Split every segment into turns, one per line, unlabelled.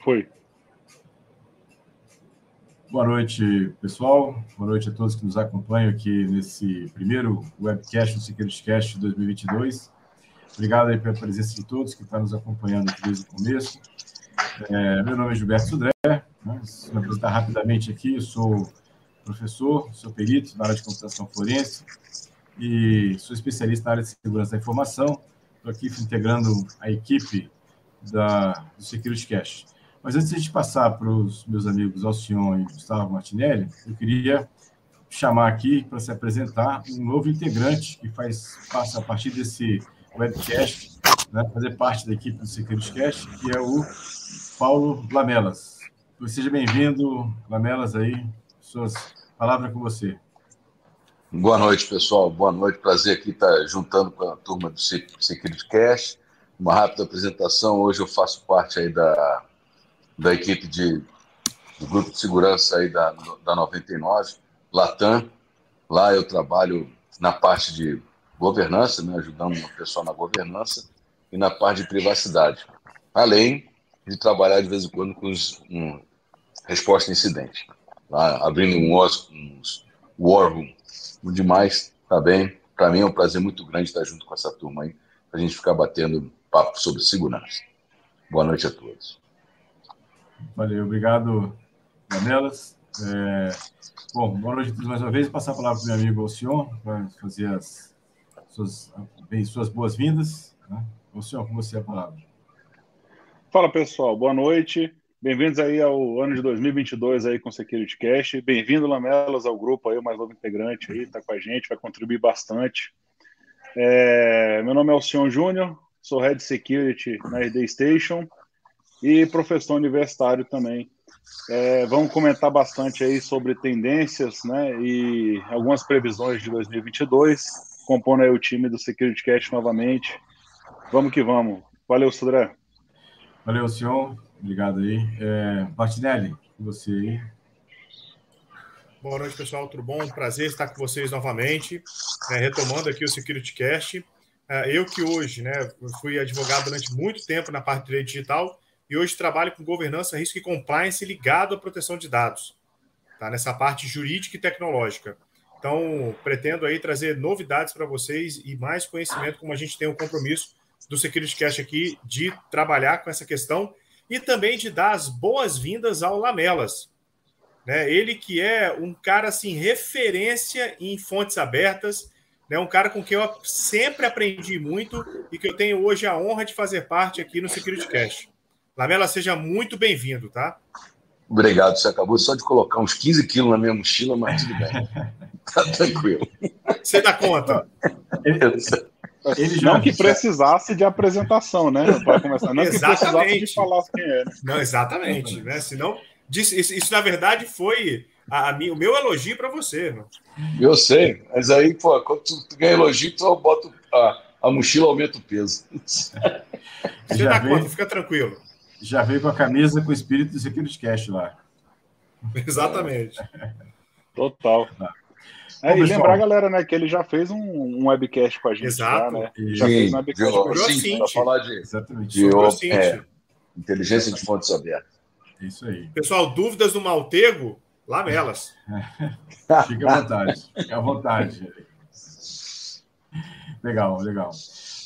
Foi.
Boa noite, pessoal. Boa noite a todos que nos acompanham aqui nesse primeiro webcast do SecurityCast 2022. Obrigado aí pela presença de todos que estão nos acompanhando desde o começo. É, meu nome é Gilberto Sudré. Né? me apresentar rapidamente aqui, eu sou professor, sou perito na área de computação forense e sou especialista na área de segurança da informação. Estou aqui integrando a equipe da, do SecurityCast. Mas antes de a gente passar para os meus amigos Alcion e Gustavo Martinelli, eu queria chamar aqui para se apresentar um novo integrante que faz passa a partir desse webcast, né, fazer parte da equipe do SecurityCast, que é o Paulo Lamelas. Seja bem-vindo, Lamelas, aí, suas palavras com você.
Boa noite, pessoal. Boa noite. Prazer aqui estar juntando com a turma do SecurityCast. Uma rápida apresentação. Hoje eu faço parte aí da da equipe de, do grupo de segurança aí da, da 99, Latam. Lá eu trabalho na parte de governança, né, ajudando o pessoal na governança e na parte de privacidade. Além de trabalhar de vez em quando com os, um, resposta a incidente. Lá, abrindo um, um war room. Demais, tá bem? Para mim é um prazer muito grande estar junto com essa turma aí, para a gente ficar batendo papo sobre segurança. Boa noite a todos.
Valeu, obrigado, Janelas. É, bom, boa noite mais uma vez. Passar a palavra para o meu amigo Alcion para fazer as suas, suas boas-vindas. Né? Alcion, com você a palavra.
Fala pessoal, boa noite. Bem-vindos aí ao ano de 2022 aí com o Security Cash. Bem-vindo, Lamelas, ao grupo aí, o mais novo integrante aí, está com a gente, vai contribuir bastante. É, meu nome é Alcion Júnior, sou Head Security na RD Station e professor universitário também. É, vamos comentar bastante aí sobre tendências né, e algumas previsões de 2022, compondo aí o time do Security Cash novamente. Vamos que vamos. Valeu, Sudré.
Valeu, senhor. Obrigado aí. É, Martinelli, você aí.
Boa noite, pessoal. Tudo bom? Prazer estar com vocês novamente, é, retomando aqui o Security Cast. É, eu que hoje né, fui advogado durante muito tempo na parte de direito digital, e hoje trabalho com governança, risco e compliance ligado à proteção de dados, tá? nessa parte jurídica e tecnológica. Então, pretendo aí trazer novidades para vocês e mais conhecimento, como a gente tem o um compromisso do Security Cash aqui de trabalhar com essa questão e também de dar as boas-vindas ao Lamelas. Né? Ele que é um cara assim referência em fontes abertas, né? um cara com quem eu sempre aprendi muito e que eu tenho hoje a honra de fazer parte aqui no Security Cash. Lamela, seja muito bem-vindo, tá?
Obrigado. Você acabou só de colocar uns 15 quilos na minha mochila, mas tudo bem. tá tranquilo.
Você dá conta?
Ele não que precisasse de apresentação, né? Para começar. Não exatamente. que precisasse de falar quem era. Né?
Não, exatamente. Né? Senão, isso, isso, na verdade, foi a, a, o meu elogio para você. Né?
Eu sei, mas aí, pô, quando tu, tu ganha elogio, tu bota a, a mochila, aumenta o peso.
Você já dá conta, fica tranquilo
já veio com a camisa com o espírito do Security Cash lá.
Exatamente.
Total. Tá. É, e lembrar, galera, né, que ele já fez um, um webcast com a gente.
Exato.
Já, né? já fez um webcast com a
gente. Para falar de,
Exatamente.
de é, inteligência de fontes abertas.
Isso aí.
Pessoal, dúvidas do Maltego? Lamelas.
Fica à vontade. Fica à vontade. Legal, legal.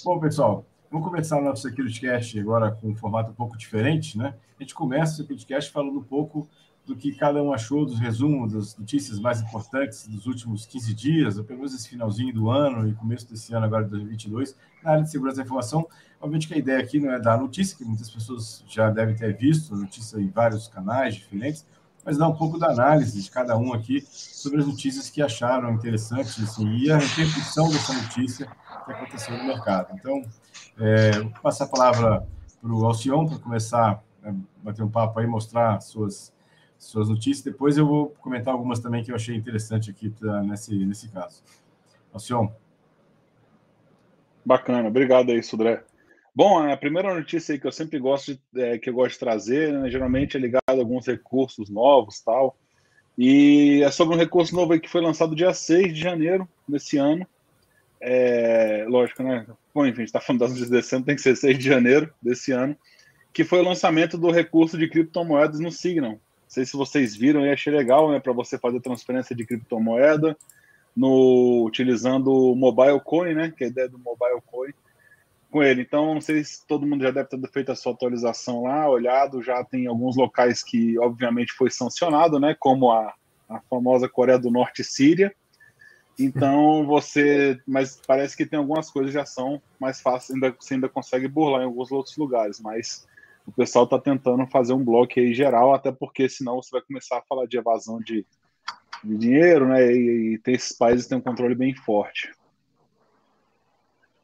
Bom, pessoal, Vamos começar o nosso SecurityCast agora com um formato um pouco diferente, né? A gente começa o SecurityCast falando um pouco do que cada um achou dos resumos das notícias mais importantes dos últimos 15 dias, ou pelo menos esse finalzinho do ano e começo desse ano, agora de 2022, na área de segurança da informação. Obviamente que a ideia aqui não é dar notícia, que muitas pessoas já devem ter visto, notícia em vários canais diferentes, mas dar um pouco da análise de cada um aqui sobre as notícias que acharam interessantes assim, e a repercussão dessa notícia que aconteceu no mercado. Então, é, vou passar a palavra para o Alcion para começar a bater um papo aí, mostrar suas, suas notícias. Depois eu vou comentar algumas também que eu achei interessante aqui pra, nesse, nesse caso. Alcion.
Bacana, obrigado aí, Sudré. Bom, a primeira notícia que eu sempre gosto de, é, que eu gosto de trazer, né, geralmente é ligado a alguns recursos novos tal. E é sobre um recurso novo que foi lançado dia 6 de janeiro desse ano, é, lógico, né? Bom, enfim, está falando das de dezembro, tem que ser 6 de janeiro desse ano. que foi o lançamento do recurso de criptomoedas no Signal. Não sei se vocês viram e achei legal, né, para você fazer transferência de criptomoeda no utilizando o Mobile Coin, né, que é a ideia do Mobile Coin com ele. Então, não sei se todo mundo já deve ter feito a sua atualização lá, olhado, já tem alguns locais que obviamente foi sancionado, né, como a, a famosa Coreia do Norte e Síria. Então você, mas parece que tem algumas coisas que já são mais fáceis, ainda você ainda consegue burlar em alguns outros lugares, mas o pessoal está tentando fazer um bloco aí geral, até porque senão você vai começar a falar de evasão de, de dinheiro, né? E, e tem esses países que têm um controle bem forte.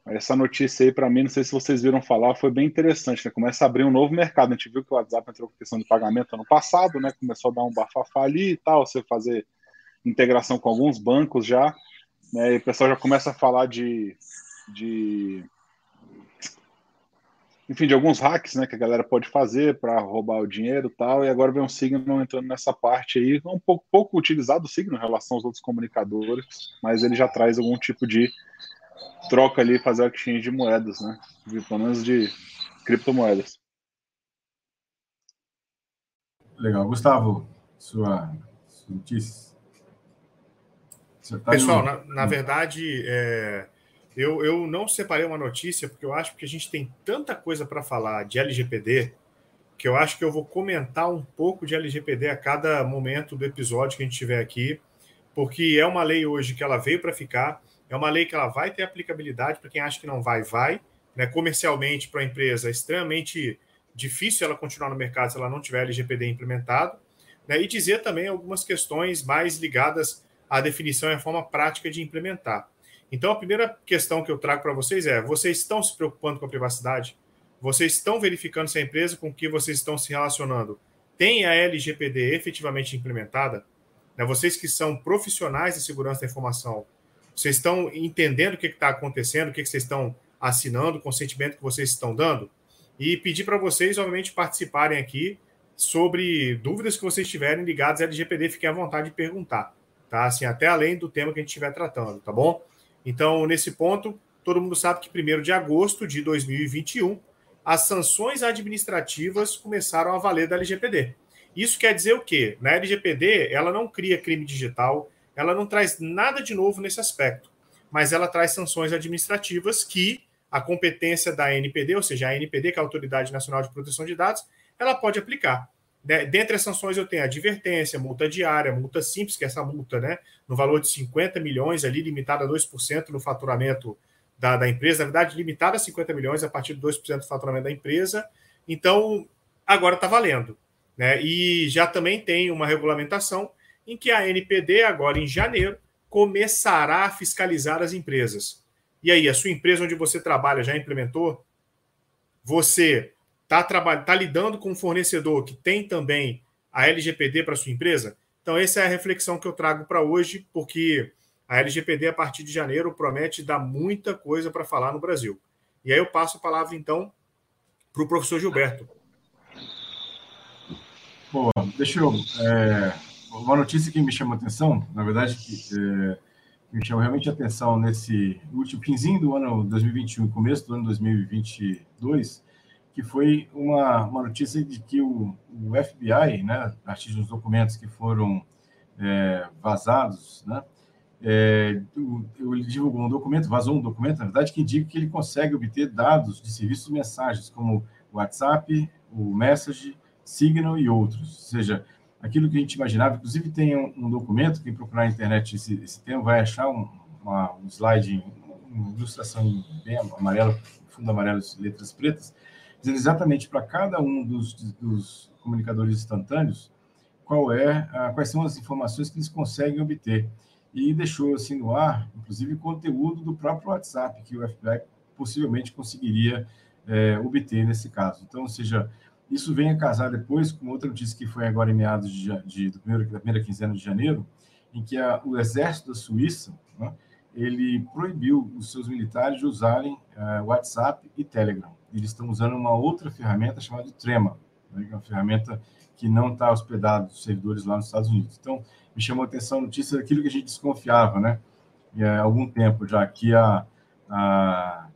Essa notícia aí, para mim, não sei se vocês viram falar, foi bem interessante, né? Começa a abrir um novo mercado. A gente viu que o WhatsApp entrou com questão de pagamento ano passado, né? Começou a dar um bafafá ali e tal, você fazer integração com alguns bancos já. Né? E o pessoal já começa a falar de, de enfim, de alguns hacks né, que a galera pode fazer para roubar o dinheiro e tal, e agora vem um Signal entrando nessa parte aí, um pouco, pouco utilizado o Signal em relação aos outros comunicadores, mas ele já traz algum tipo de troca ali, fazer o exchange de moedas, né? De, pelo menos de criptomoedas.
Legal. Gustavo, sua, sua notícia.
Tá Pessoal, na, na, verdade, é, eu, eu não separei uma notícia porque eu acho que a gente tem tanta coisa para falar de LGPD que eu acho que eu vou comentar um pouco de LGPD a cada momento do episódio que a gente tiver aqui, porque é uma lei hoje que ela veio para ficar, é uma lei que ela vai ter aplicabilidade para quem acha que não vai, vai. Né? Comercialmente, para a empresa, é extremamente difícil ela continuar no mercado se ela não tiver LGPD implementado. Né? E dizer também algumas questões mais ligadas à definição e à forma prática de implementar. Então, a primeira questão que eu trago para vocês é: vocês estão se preocupando com a privacidade? Vocês estão verificando se a empresa com que vocês estão se relacionando tem a LGPD efetivamente implementada? Né? Vocês que são profissionais de segurança da informação, vocês estão entendendo o que está acontecendo, o que, que vocês estão assinando, o consentimento que vocês estão dando? E pedir para vocês, obviamente, participarem aqui sobre dúvidas que vocês tiverem ligadas à LGPD, fiquem à vontade de perguntar, tá? Assim, até além do tema que a gente estiver tratando, tá bom? Então, nesse ponto, todo mundo sabe que 1 de agosto de 2021, as sanções administrativas começaram a valer da LGPD. Isso quer dizer o quê? Na LGPD, ela não cria crime digital, ela não traz nada de novo nesse aspecto, mas ela traz sanções administrativas que a competência da ANPD, ou seja, a ANPD, que é a Autoridade Nacional de Proteção de Dados, ela pode aplicar. Dentre as sanções, eu tenho advertência, multa diária, multa simples, que é essa multa, né, no valor de 50 milhões, ali limitada a 2% no faturamento da, da empresa, na verdade, limitada a 50 milhões a partir de 2% do faturamento da empresa. Então, agora está valendo. Né? E já também tem uma regulamentação em que a NPD, agora em janeiro, começará a fiscalizar as empresas. E aí, a sua empresa onde você trabalha já implementou? Você está tá lidando com um fornecedor que tem também a LGPD para sua empresa? Então, essa é a reflexão que eu trago para hoje, porque a LGPD, a partir de janeiro, promete dar muita coisa para falar no Brasil. E aí eu passo a palavra, então, para o professor Gilberto.
Boa, deixa eu. É, uma notícia que me chama atenção, na verdade, que, é, me chama realmente atenção nesse último finzinho do ano 2021, começo do ano 2022, que foi uma, uma notícia de que o, o FBI, né, a partir dos documentos que foram é, vazados, né, é, ele divulgou um documento, vazou um documento, na verdade, que indica que ele consegue obter dados de serviços mensagens, como o WhatsApp, o Message, Signal e outros. Ou seja, aquilo que a gente imaginava, inclusive tem um, um documento, quem procurar na internet esse, esse tema vai achar um, uma, um slide, uma ilustração bem amarela, fundo amarelo, letras pretas, dizendo exatamente para cada um dos, dos, comunicadores instantâneos qual é, a, quais são as informações que eles conseguem obter. E deixou assim no ar, inclusive, conteúdo do próprio WhatsApp, que o FBI possivelmente conseguiria é, obter nesse caso. Então, ou seja, isso vem a casar depois com outra notícia que foi agora em meados de, de, do primeiro, da primeira quinzena de janeiro, em que a, o exército da Suíça né, ele proibiu os seus militares de usarem uh, WhatsApp e Telegram eles estão usando uma outra ferramenta chamada Trema, né, que é uma ferramenta que não está hospedada nos servidores lá nos Estados Unidos. Então, me chamou a atenção a notícia daquilo que a gente desconfiava, né? há algum tempo já, que a, a,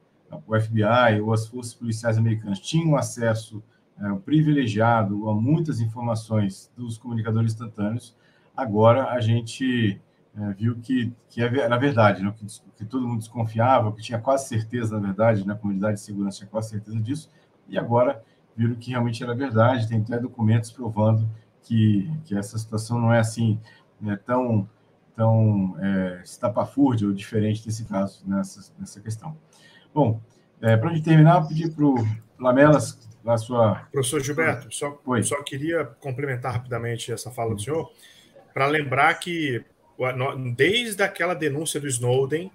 o FBI ou as forças policiais americanas tinham acesso é, privilegiado a muitas informações dos comunicadores instantâneos, agora a gente é, viu que, que é, na verdade, né, que, que, todo mundo desconfiava, que tinha quase certeza, na verdade, na né, comunidade de segurança tinha quase certeza disso, e agora viram que realmente era verdade, tem até documentos provando que, que essa situação não é assim né, tão, tão é, estapafúrdia ou diferente desse caso, nessa, nessa questão. Bom, é, para a gente terminar, pedir para o Lamelas a sua.
Professor Gilberto, só, só queria complementar rapidamente essa fala do senhor, para lembrar que desde aquela denúncia do Snowden,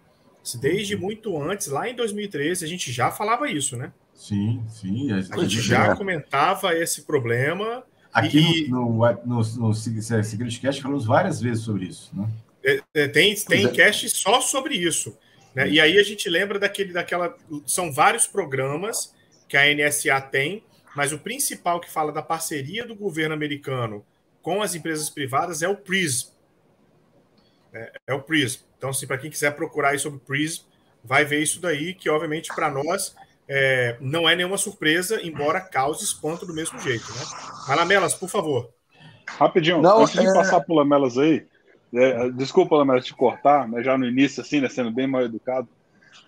desde muito antes, lá em 2013, a gente já falava isso, né?
Sim, sim.
A, a gente já comentava esse problema.
Aqui e... no, no, no, no Secret Cast falamos várias vezes sobre isso, né?
É, é, tem tem é. cast só sobre isso. Né? E aí a gente lembra daquele, daquela. São vários programas que a NSA tem, mas o principal que fala da parceria do governo americano com as empresas privadas é o PRISM. É, é o PRISM. Então, assim, para quem quiser procurar aí sobre o PRISM, vai ver isso daí, que obviamente para nós é, não é nenhuma surpresa, embora cause espanto do mesmo jeito, né? Lamelas, por favor.
Rapidinho, não, antes é... de passar por Lamelas aí, é, desculpa, Lamelas, te cortar, mas já no início, assim, né, sendo bem mal educado,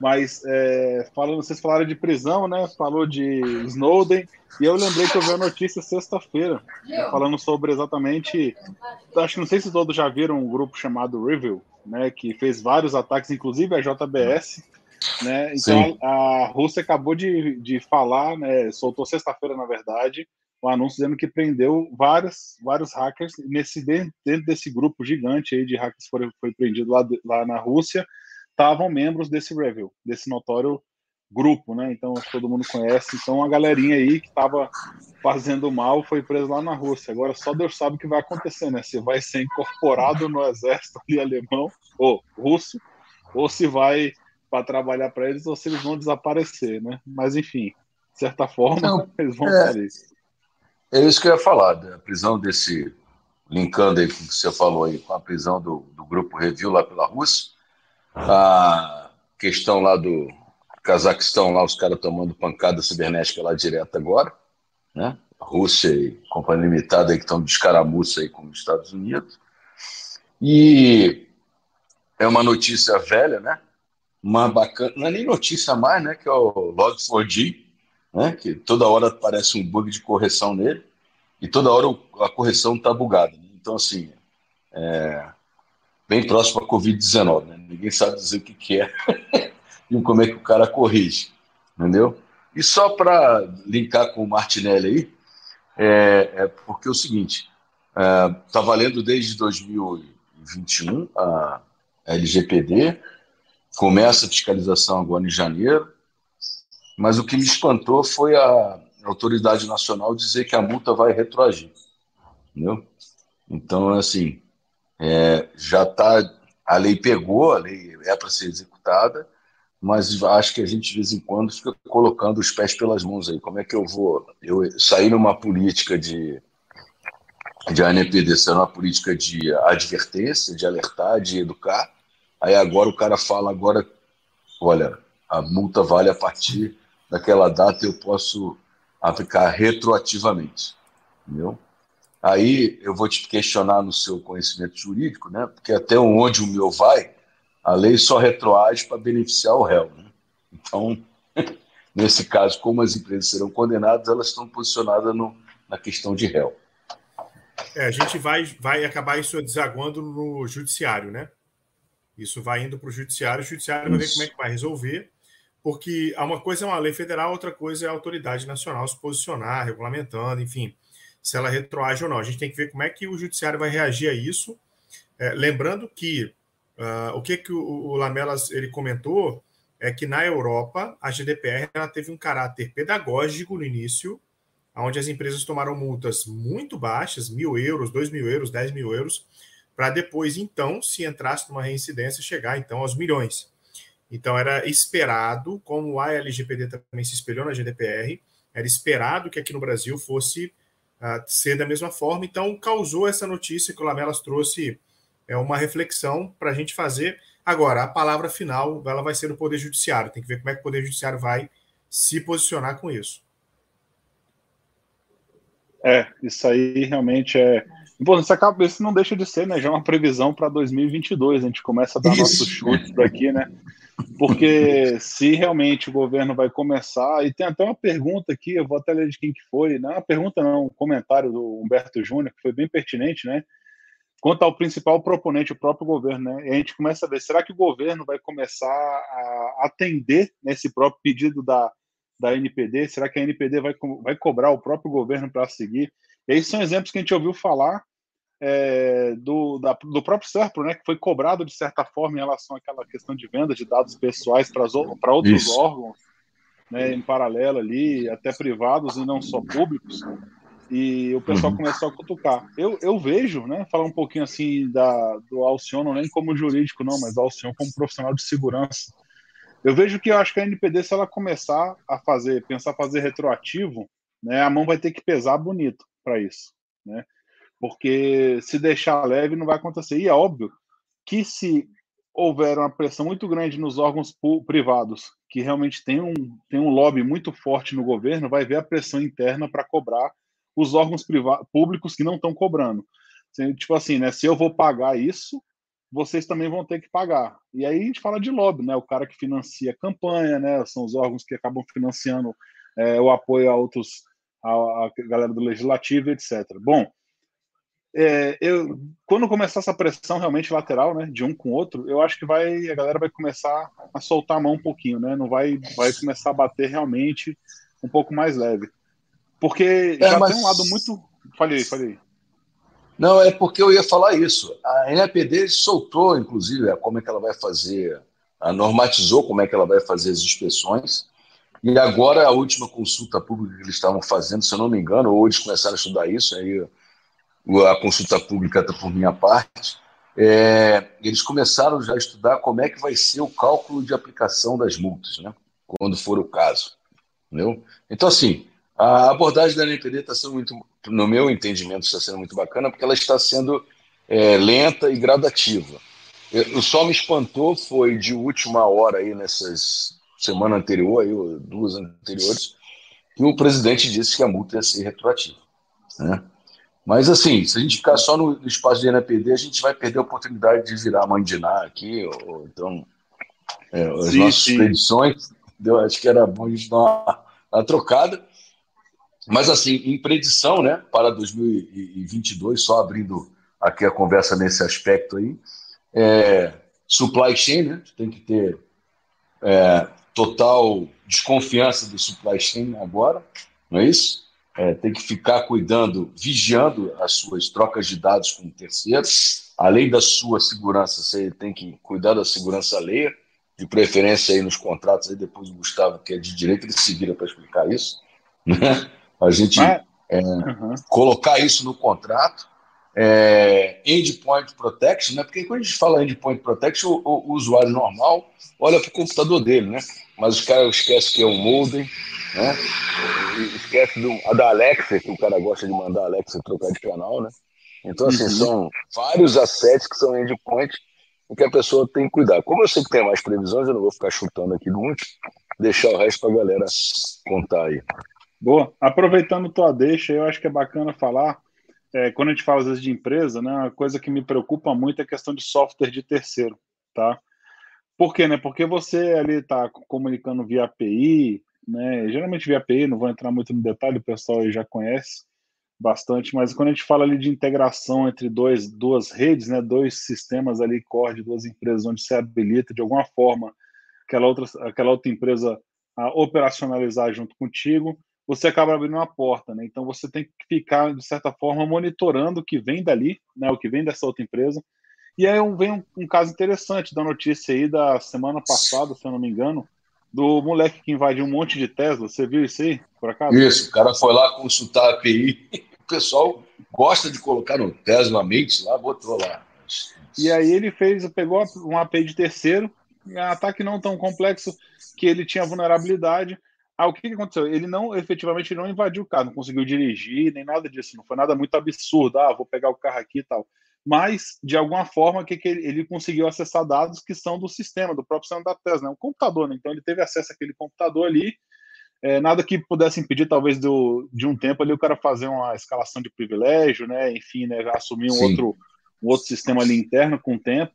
mas é, falando, vocês falaram de prisão, né? Falou de Snowden, e eu lembrei que eu vi a notícia sexta-feira, né, falando sobre exatamente. Acho que não sei se todos já viram um grupo chamado Review, né? Que fez vários ataques, inclusive a JBS. Né? Então a, a, Rússia acabou de, de falar, né, soltou sexta-feira, na verdade, um anúncio dizendo que prendeu vários, vários hackers nesse dentro desse grupo gigante aí de hackers que foi, foi prendido lá, lá na Rússia estavam membros desse Review, desse notório grupo, né? Então todo mundo conhece. Então a galerinha aí que estava fazendo mal foi presa lá na Rússia. Agora só Deus sabe o que vai acontecer, né? Se vai ser incorporado no exército ali alemão ou russo, ou se vai para trabalhar para eles, ou se eles vão desaparecer, né? Mas enfim, de certa forma, Não, eles vão é, fazer isso.
É isso que eu ia falar, da prisão desse, linkando aí com o que você falou aí, com a prisão do, do grupo Review lá pela Rússia a questão lá do Cazaquistão, lá os caras tomando pancada cibernética lá direto agora, né? Rússia e Companhia Limitada aí que estão de escaramuça aí com os Estados Unidos. E é uma notícia velha, né? Uma bacana, não é nem notícia mais, né? Que é o Log4j, né? Que toda hora aparece um bug de correção nele e toda hora a correção está bugada. Né? Então, assim, é, bem próximo à Covid-19. Né? Ninguém sabe dizer o que, que é e como é que o cara corrige, entendeu? E só para linkar com o Martinelli aí, é, é porque é o seguinte, está é, valendo desde 2021 a LGPD, começa a fiscalização agora em janeiro, mas o que me espantou foi a autoridade nacional dizer que a multa vai retroagir, entendeu? Então, assim, é, já está, a lei pegou, a lei é para ser executada, mas acho que a gente de vez em quando fica colocando os pés pelas mãos aí. Como é que eu vou eu sair numa política de de ANPD ser uma política de advertência, de alertar, de educar. Aí agora o cara fala agora, olha, a multa vale a partir daquela data eu posso aplicar retroativamente, entendeu? Aí eu vou te questionar no seu conhecimento jurídico, né? Porque até onde o meu vai, a lei só retroage para beneficiar o réu. Né? Então, nesse caso, como as empresas serão condenadas, elas estão posicionadas no, na questão de réu.
É, a gente vai, vai acabar isso desaguando no judiciário, né? Isso vai indo para o judiciário, o judiciário isso. vai ver como é que vai resolver, porque uma coisa é uma lei federal, outra coisa é a autoridade nacional se posicionar, regulamentando, enfim se ela retroage ou não. A gente tem que ver como é que o judiciário vai reagir a isso. É, lembrando que uh, o que, que o, o, Lamelas ele comentou é que na Europa a GDPR ela teve um caráter pedagógico no início, onde as empresas tomaram multas muito baixas, mil euros, dois mil euros, dez mil euros, para depois, então, se entrasse numa reincidência, chegar então aos milhões. Então era esperado, como a LGPD também se espelhou na GDPR, era esperado que aqui no Brasil fosse ser da mesma forma. Então, causou essa notícia que o Lamelas trouxe é uma reflexão para a gente fazer. Agora, a palavra final ela vai ser do Poder Judiciário. Tem que ver como é que o Poder Judiciário vai se posicionar com isso.
É, isso aí realmente é. Bom, isso, acaba, isso não deixa de ser, né? Já uma previsão para 2022. A gente começa a dar nossos chutes daqui, né? Porque se realmente o governo vai começar, e tem até uma pergunta aqui, eu vou até ler de quem que foi, não é uma pergunta não, um comentário do Humberto Júnior, que foi bem pertinente, né? Quanto ao principal proponente, o próprio governo, né? E a gente começa a ver, será que o governo vai começar a atender nesse próprio pedido da, da NPD? Será que a NPD vai, vai cobrar o próprio governo para seguir? E aí são exemplos que a gente ouviu falar é, do, da, do próprio Serpro, né, que foi cobrado de certa forma em relação àquela questão de venda de dados pessoais para outros Isso. órgãos, né, em paralelo ali, até privados e não só públicos, e o pessoal uhum. começou a cutucar. Eu, eu vejo, né, falar um pouquinho assim da, do Alcion, nem como jurídico não, mas do Alcion como profissional de segurança. Eu vejo que eu acho que a NPD, se ela começar a fazer, pensar fazer retroativo, né, a mão vai ter que pesar bonito para isso, né? Porque se deixar leve não vai acontecer. E é óbvio que se houver uma pressão muito grande nos órgãos privados, que realmente tem um, tem um lobby muito forte no governo, vai ver a pressão interna para cobrar os órgãos públicos que não estão cobrando. Tipo assim, né? Se eu vou pagar isso, vocês também vão ter que pagar. E aí a gente fala de lobby, né? O cara que financia a campanha, né? São os órgãos que acabam financiando é, o apoio a outros, a, a galera do legislativo, etc. Bom, é, eu, quando começar essa pressão realmente lateral, né, de um com o outro, eu acho que vai a galera vai começar a soltar a mão um pouquinho, né? Não vai vai começar a bater realmente um pouco mais leve, porque é, já mas... tem um lado muito. Falei, falei.
Não é porque eu ia falar isso. A NAPD soltou, inclusive, como é que ela vai fazer, normatizou como é que ela vai fazer as inspeções. E agora a última consulta pública que eles estavam fazendo, se eu não me engano, ou eles começaram a estudar isso, aí a consulta pública por minha parte, é, eles começaram já a estudar como é que vai ser o cálculo de aplicação das multas, né? quando for o caso. Entendeu? Então, assim, a abordagem da NPD está sendo muito, no meu entendimento, está sendo muito bacana, porque ela está sendo é, lenta e gradativa. O só me espantou foi de última hora aí nessas semana anterior, aí, duas anteriores, que o presidente disse que a multa ia ser retroativa. Né? Mas, assim, se a gente ficar só no espaço de NPD, a gente vai perder a oportunidade de virar Ná aqui, ou, então, é, as sim, nossas sim. predições. Eu acho que era bom a gente dar uma, uma trocada. Mas, assim, em predição, né, para 2022, só abrindo aqui a conversa nesse aspecto aí, é, supply chain, né, tem que ter é, total desconfiança do supply chain agora, não é isso? É, tem que ficar cuidando, vigiando as suas trocas de dados com terceiros. Além da sua segurança, você tem que cuidar da segurança alheia, de preferência aí nos contratos. Aí depois o Gustavo, que é de direito, ele se vira para explicar isso. Né? A gente é, uhum. colocar isso no contrato. É, endpoint protection, né? Porque quando a gente fala endpoint protection, o, o, o usuário normal olha para o computador dele, né? Mas os caras esquecem que é um modem, né? Esquece do, a da Alexa, que o cara gosta de mandar a Alexa trocar de canal, né? Então, assim, uhum. são vários assets que são endpoint em que a pessoa tem que cuidar. Como eu sei que tem mais previsões, eu não vou ficar chutando aqui muito, deixar o resto para a galera contar aí.
Boa. Aproveitando tua deixa, eu acho que é bacana falar, é, quando a gente fala às vezes de empresa, né, uma coisa que me preocupa muito é a questão de software de terceiro, tá? Por quê, né? Porque você ali está comunicando via API, né? Geralmente via API, não vou entrar muito no detalhe, o pessoal já conhece bastante, mas quando a gente fala ali de integração entre dois, duas redes, né, dois sistemas ali core de duas empresas, onde você habilita de alguma forma aquela outra, aquela outra empresa a operacionalizar junto contigo, você acaba abrindo uma porta, né? Então você tem que ficar de certa forma monitorando o que vem dali, né, o que vem dessa outra empresa. E aí vem um, um caso interessante da notícia aí da semana passada, se eu não me engano, do moleque que invadiu um monte de Tesla. Você viu isso aí, por acaso?
Isso, o cara foi lá consultar a API. O pessoal gosta de colocar no Tesla Mix lá, botou lá.
E aí ele fez, pegou um API de terceiro, um ataque não tão complexo que ele tinha vulnerabilidade. Ah, o que, que aconteceu? Ele não, efetivamente, não invadiu o carro, não conseguiu dirigir, nem nada disso. Não foi nada muito absurdo. Ah, vou pegar o carro aqui e tal mas de alguma forma que, que ele, ele, conseguiu acessar dados que são do sistema, do próprio sistema da Tesla, né? um computador, né? então ele teve acesso àquele computador ali, é, nada que pudesse impedir, talvez, do, de um tempo ali o cara fazer uma escalação de privilégio, né? Enfim, né? assumir um outro, um outro sistema ali interno com o tempo.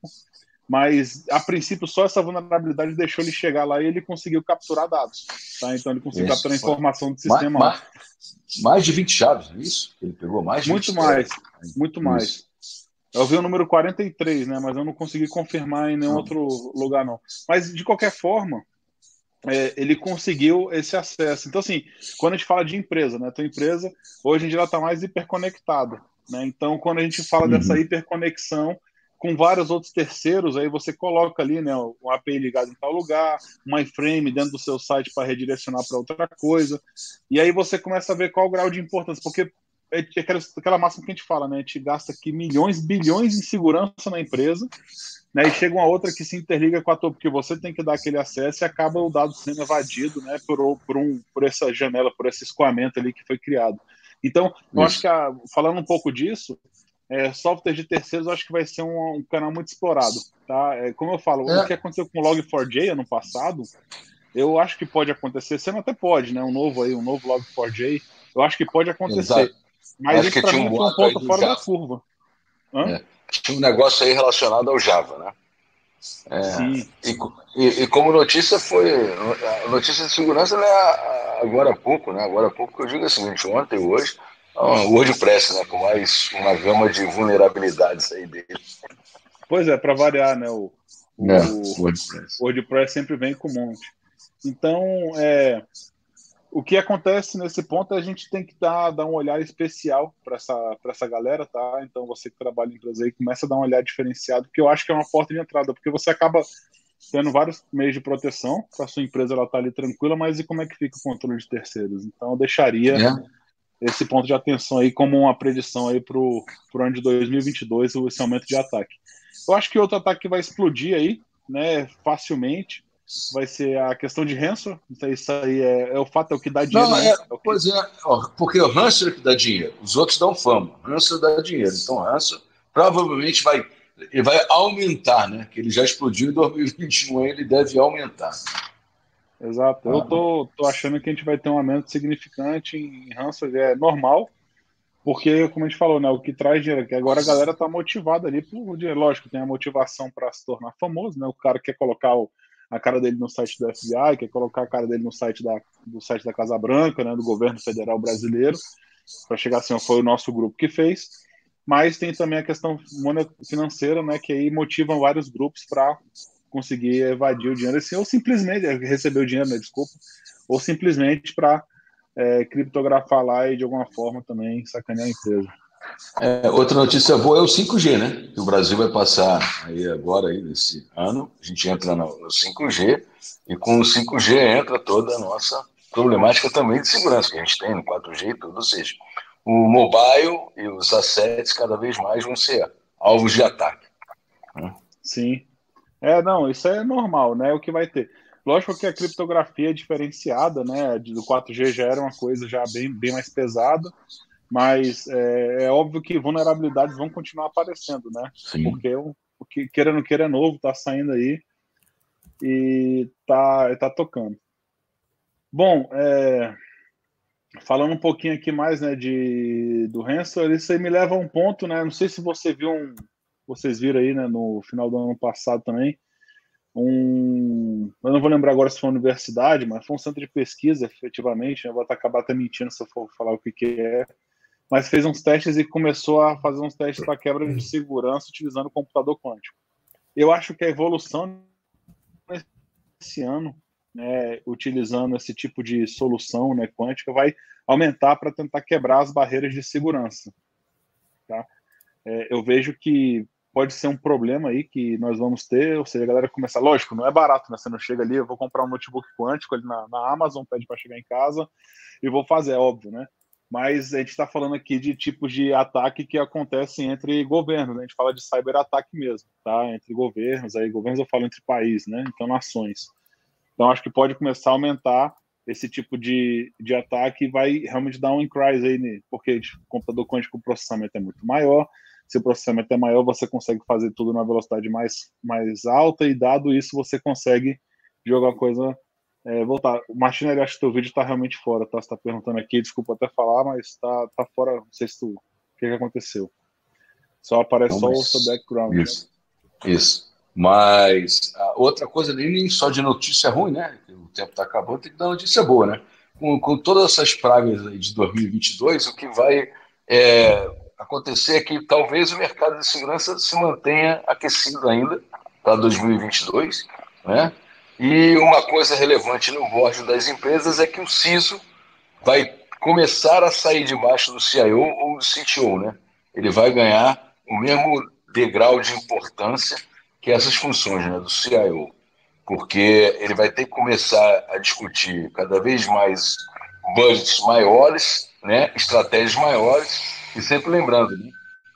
Mas, a princípio, só essa vulnerabilidade deixou ele chegar lá e ele conseguiu capturar dados. Tá? Então, ele conseguiu isso. capturar informação do sistema.
Mais, mais, mais de 20 chaves, é isso? Ele pegou mais de
Muito mais, muito mais. Eu vi o número 43, né? Mas eu não consegui confirmar em nenhum não. outro lugar, não. Mas, de qualquer forma, é, ele conseguiu esse acesso. Então, assim, quando a gente fala de empresa, né? Tua empresa, hoje em dia, ela está mais hiperconectada. Né? Então, quando a gente fala uhum. dessa hiperconexão com vários outros terceiros, aí você coloca ali né, um API ligado em tal lugar, um iframe dentro do seu site para redirecionar para outra coisa. E aí você começa a ver qual o grau de importância, porque é aquela, aquela máxima que a gente fala, né? A gente gasta aqui milhões, bilhões em segurança na empresa, né? E chega uma outra que se interliga com a tua, porque você tem que dar aquele acesso e acaba o dado sendo evadido, né? Por, por, um, por essa janela, por esse escoamento ali que foi criado. Então, eu acho que, a, falando um pouco disso, é, software de terceiros eu acho que vai ser um, um canal muito explorado, tá? É, como eu falo, é. o que aconteceu com o Log4j ano passado, eu acho que pode acontecer, sendo até pode, né? Um novo aí, um novo Log4j, eu acho que pode acontecer. Exato. Mas
acho que tinha um, um ponto fora Java. da curva. É. Tinha um negócio aí relacionado ao Java, né? É, Sim. E, e, e, como notícia foi. A notícia de segurança né, agora há pouco, né? Agora há pouco eu digo o seguinte, ontem e hoje, o WordPress, né? Com mais uma gama de vulnerabilidades aí dele.
Pois é, para variar, né? O, o, é, WordPress. WordPress sempre vem com um monte. Então, é, o que acontece nesse ponto é a gente tem que dar, dar um olhar especial para essa, essa galera, tá? Então você que trabalha em empresa aí, começa a dar um olhar diferenciado, que eu acho que é uma porta de entrada, porque você acaba tendo vários meios de proteção para sua empresa ela tá ali tranquila, mas e como é que fica o controle de terceiros? Então eu deixaria é. esse ponto de atenção aí como uma predição aí para o ano de 2022, esse aumento de ataque. Eu acho que outro ataque que vai explodir aí, né, facilmente, vai ser a questão de ransom. Então, isso aí é, é o fato, é o que dá dinheiro. Não,
né? é, pois é, ó, porque o ransom é que dá dinheiro, os outros dão fama. O ransom dá dinheiro. Então, o ransom provavelmente vai, ele vai aumentar, né? Que ele já explodiu em 2021, ele deve aumentar.
Exato. Eu ah. tô, tô achando que a gente vai ter um aumento significante em ransom, é normal, porque, como a gente falou, né, o que traz dinheiro, que agora a galera tá motivada ali por dinheiro. Lógico, tem a motivação para se tornar famoso, né? O cara quer colocar o a cara dele no site do FBI, quer colocar a cara dele no site da, do site da Casa Branca, né, do governo federal brasileiro, para chegar assim, foi o nosso grupo que fez. Mas tem também a questão financeira, né, que aí motivam vários grupos para conseguir evadir o dinheiro, assim, ou simplesmente receber o dinheiro, né, desculpa, ou simplesmente para é, criptografar lá e de alguma forma também sacanear a empresa.
É, outra notícia boa é o 5G, né? Que o Brasil vai passar aí agora, aí, nesse ano. A gente entra no, no 5G e com o 5G entra toda a nossa problemática também de segurança que a gente tem no 4G e tudo. Ou seja, o mobile e os assets cada vez mais vão ser alvos de ataque.
Né? Sim. É, não, isso é normal, né? O que vai ter. Lógico que a criptografia é diferenciada, né? Do 4G já era uma coisa já bem, bem mais pesada mas é, é, óbvio que vulnerabilidades vão continuar aparecendo, né? Sim. Porque o, o que queira não queira é novo, tá saindo aí e tá, tá tocando. Bom, é, falando um pouquinho aqui mais né, de, do Hansel, isso aí me leva a um ponto, né? Não sei se você viu um, vocês viram aí né, no final do ano passado também, um. Eu não vou lembrar agora se foi uma universidade, mas foi um centro de pesquisa, efetivamente. Né, eu vou acabar até mentindo se eu for falar o que, que é mas fez uns testes e começou a fazer uns testes para quebra de segurança utilizando o computador quântico. Eu acho que a evolução esse ano, né, utilizando esse tipo de solução né, quântica, vai aumentar para tentar quebrar as barreiras de segurança. Tá? É, eu vejo que pode ser um problema aí que nós vamos ter, ou seja, a galera começar, lógico, não é barato, né? Você não chega ali, eu vou comprar um notebook quântico ali na, na Amazon, pede para chegar em casa e vou fazer, é óbvio, né? Mas a gente está falando aqui de tipos de ataque que acontecem entre governos, né? a gente fala de cyberataque mesmo, tá? Entre governos, aí governos eu falo entre países, né? Então nações. Então acho que pode começar a aumentar esse tipo de, de ataque e vai realmente dar um increase aí, porque o computador quântico o processamento é muito maior. Se o processamento é maior, você consegue fazer tudo numa velocidade mais, mais alta e dado isso você consegue jogar coisa é, voltar. O Martinelli, acho que teu vídeo está realmente fora, tá? Você está perguntando aqui, desculpa até falar, mas está tá fora. Não sei se tu. O que, que aconteceu? Só aparece não, só o seu background.
Isso. Né? Isso. Mas outra coisa, nem só de notícia ruim, né? O tempo está acabando, tem que dar notícia boa, né? Com, com todas essas pragas aí de 2022, o que vai é, acontecer é que talvez o mercado de segurança se mantenha aquecido ainda para 2022, né? E uma coisa relevante no board das empresas é que o CISO vai começar a sair debaixo do CIO ou do CTO, né? Ele vai ganhar o mesmo degrau de importância que essas funções né, do CIO, porque ele vai ter que começar a discutir cada vez mais budgets maiores, né, estratégias maiores, e sempre lembrando, né,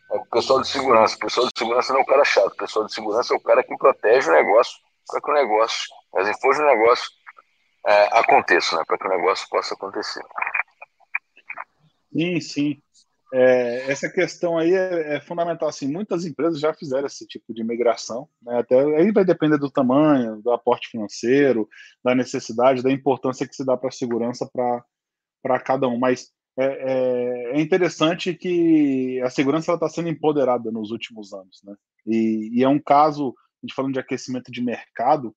o pessoal de segurança, o pessoal de segurança não é o cara chato, o pessoal de segurança é o cara que protege o negócio para que o negócio, as infos do negócio é, né, para que o negócio possa acontecer.
Sim, sim. É, essa questão aí é, é, fundamental. Assim, muitas empresas já fizeram esse tipo de migração. Né? Até aí vai depender do tamanho, do aporte financeiro, da necessidade, da importância que se dá para a segurança para cada um. Mas é, é, é, interessante que a segurança está sendo empoderada nos últimos anos, né? E, e, é um caso, a gente falando de aquecimento de mercado,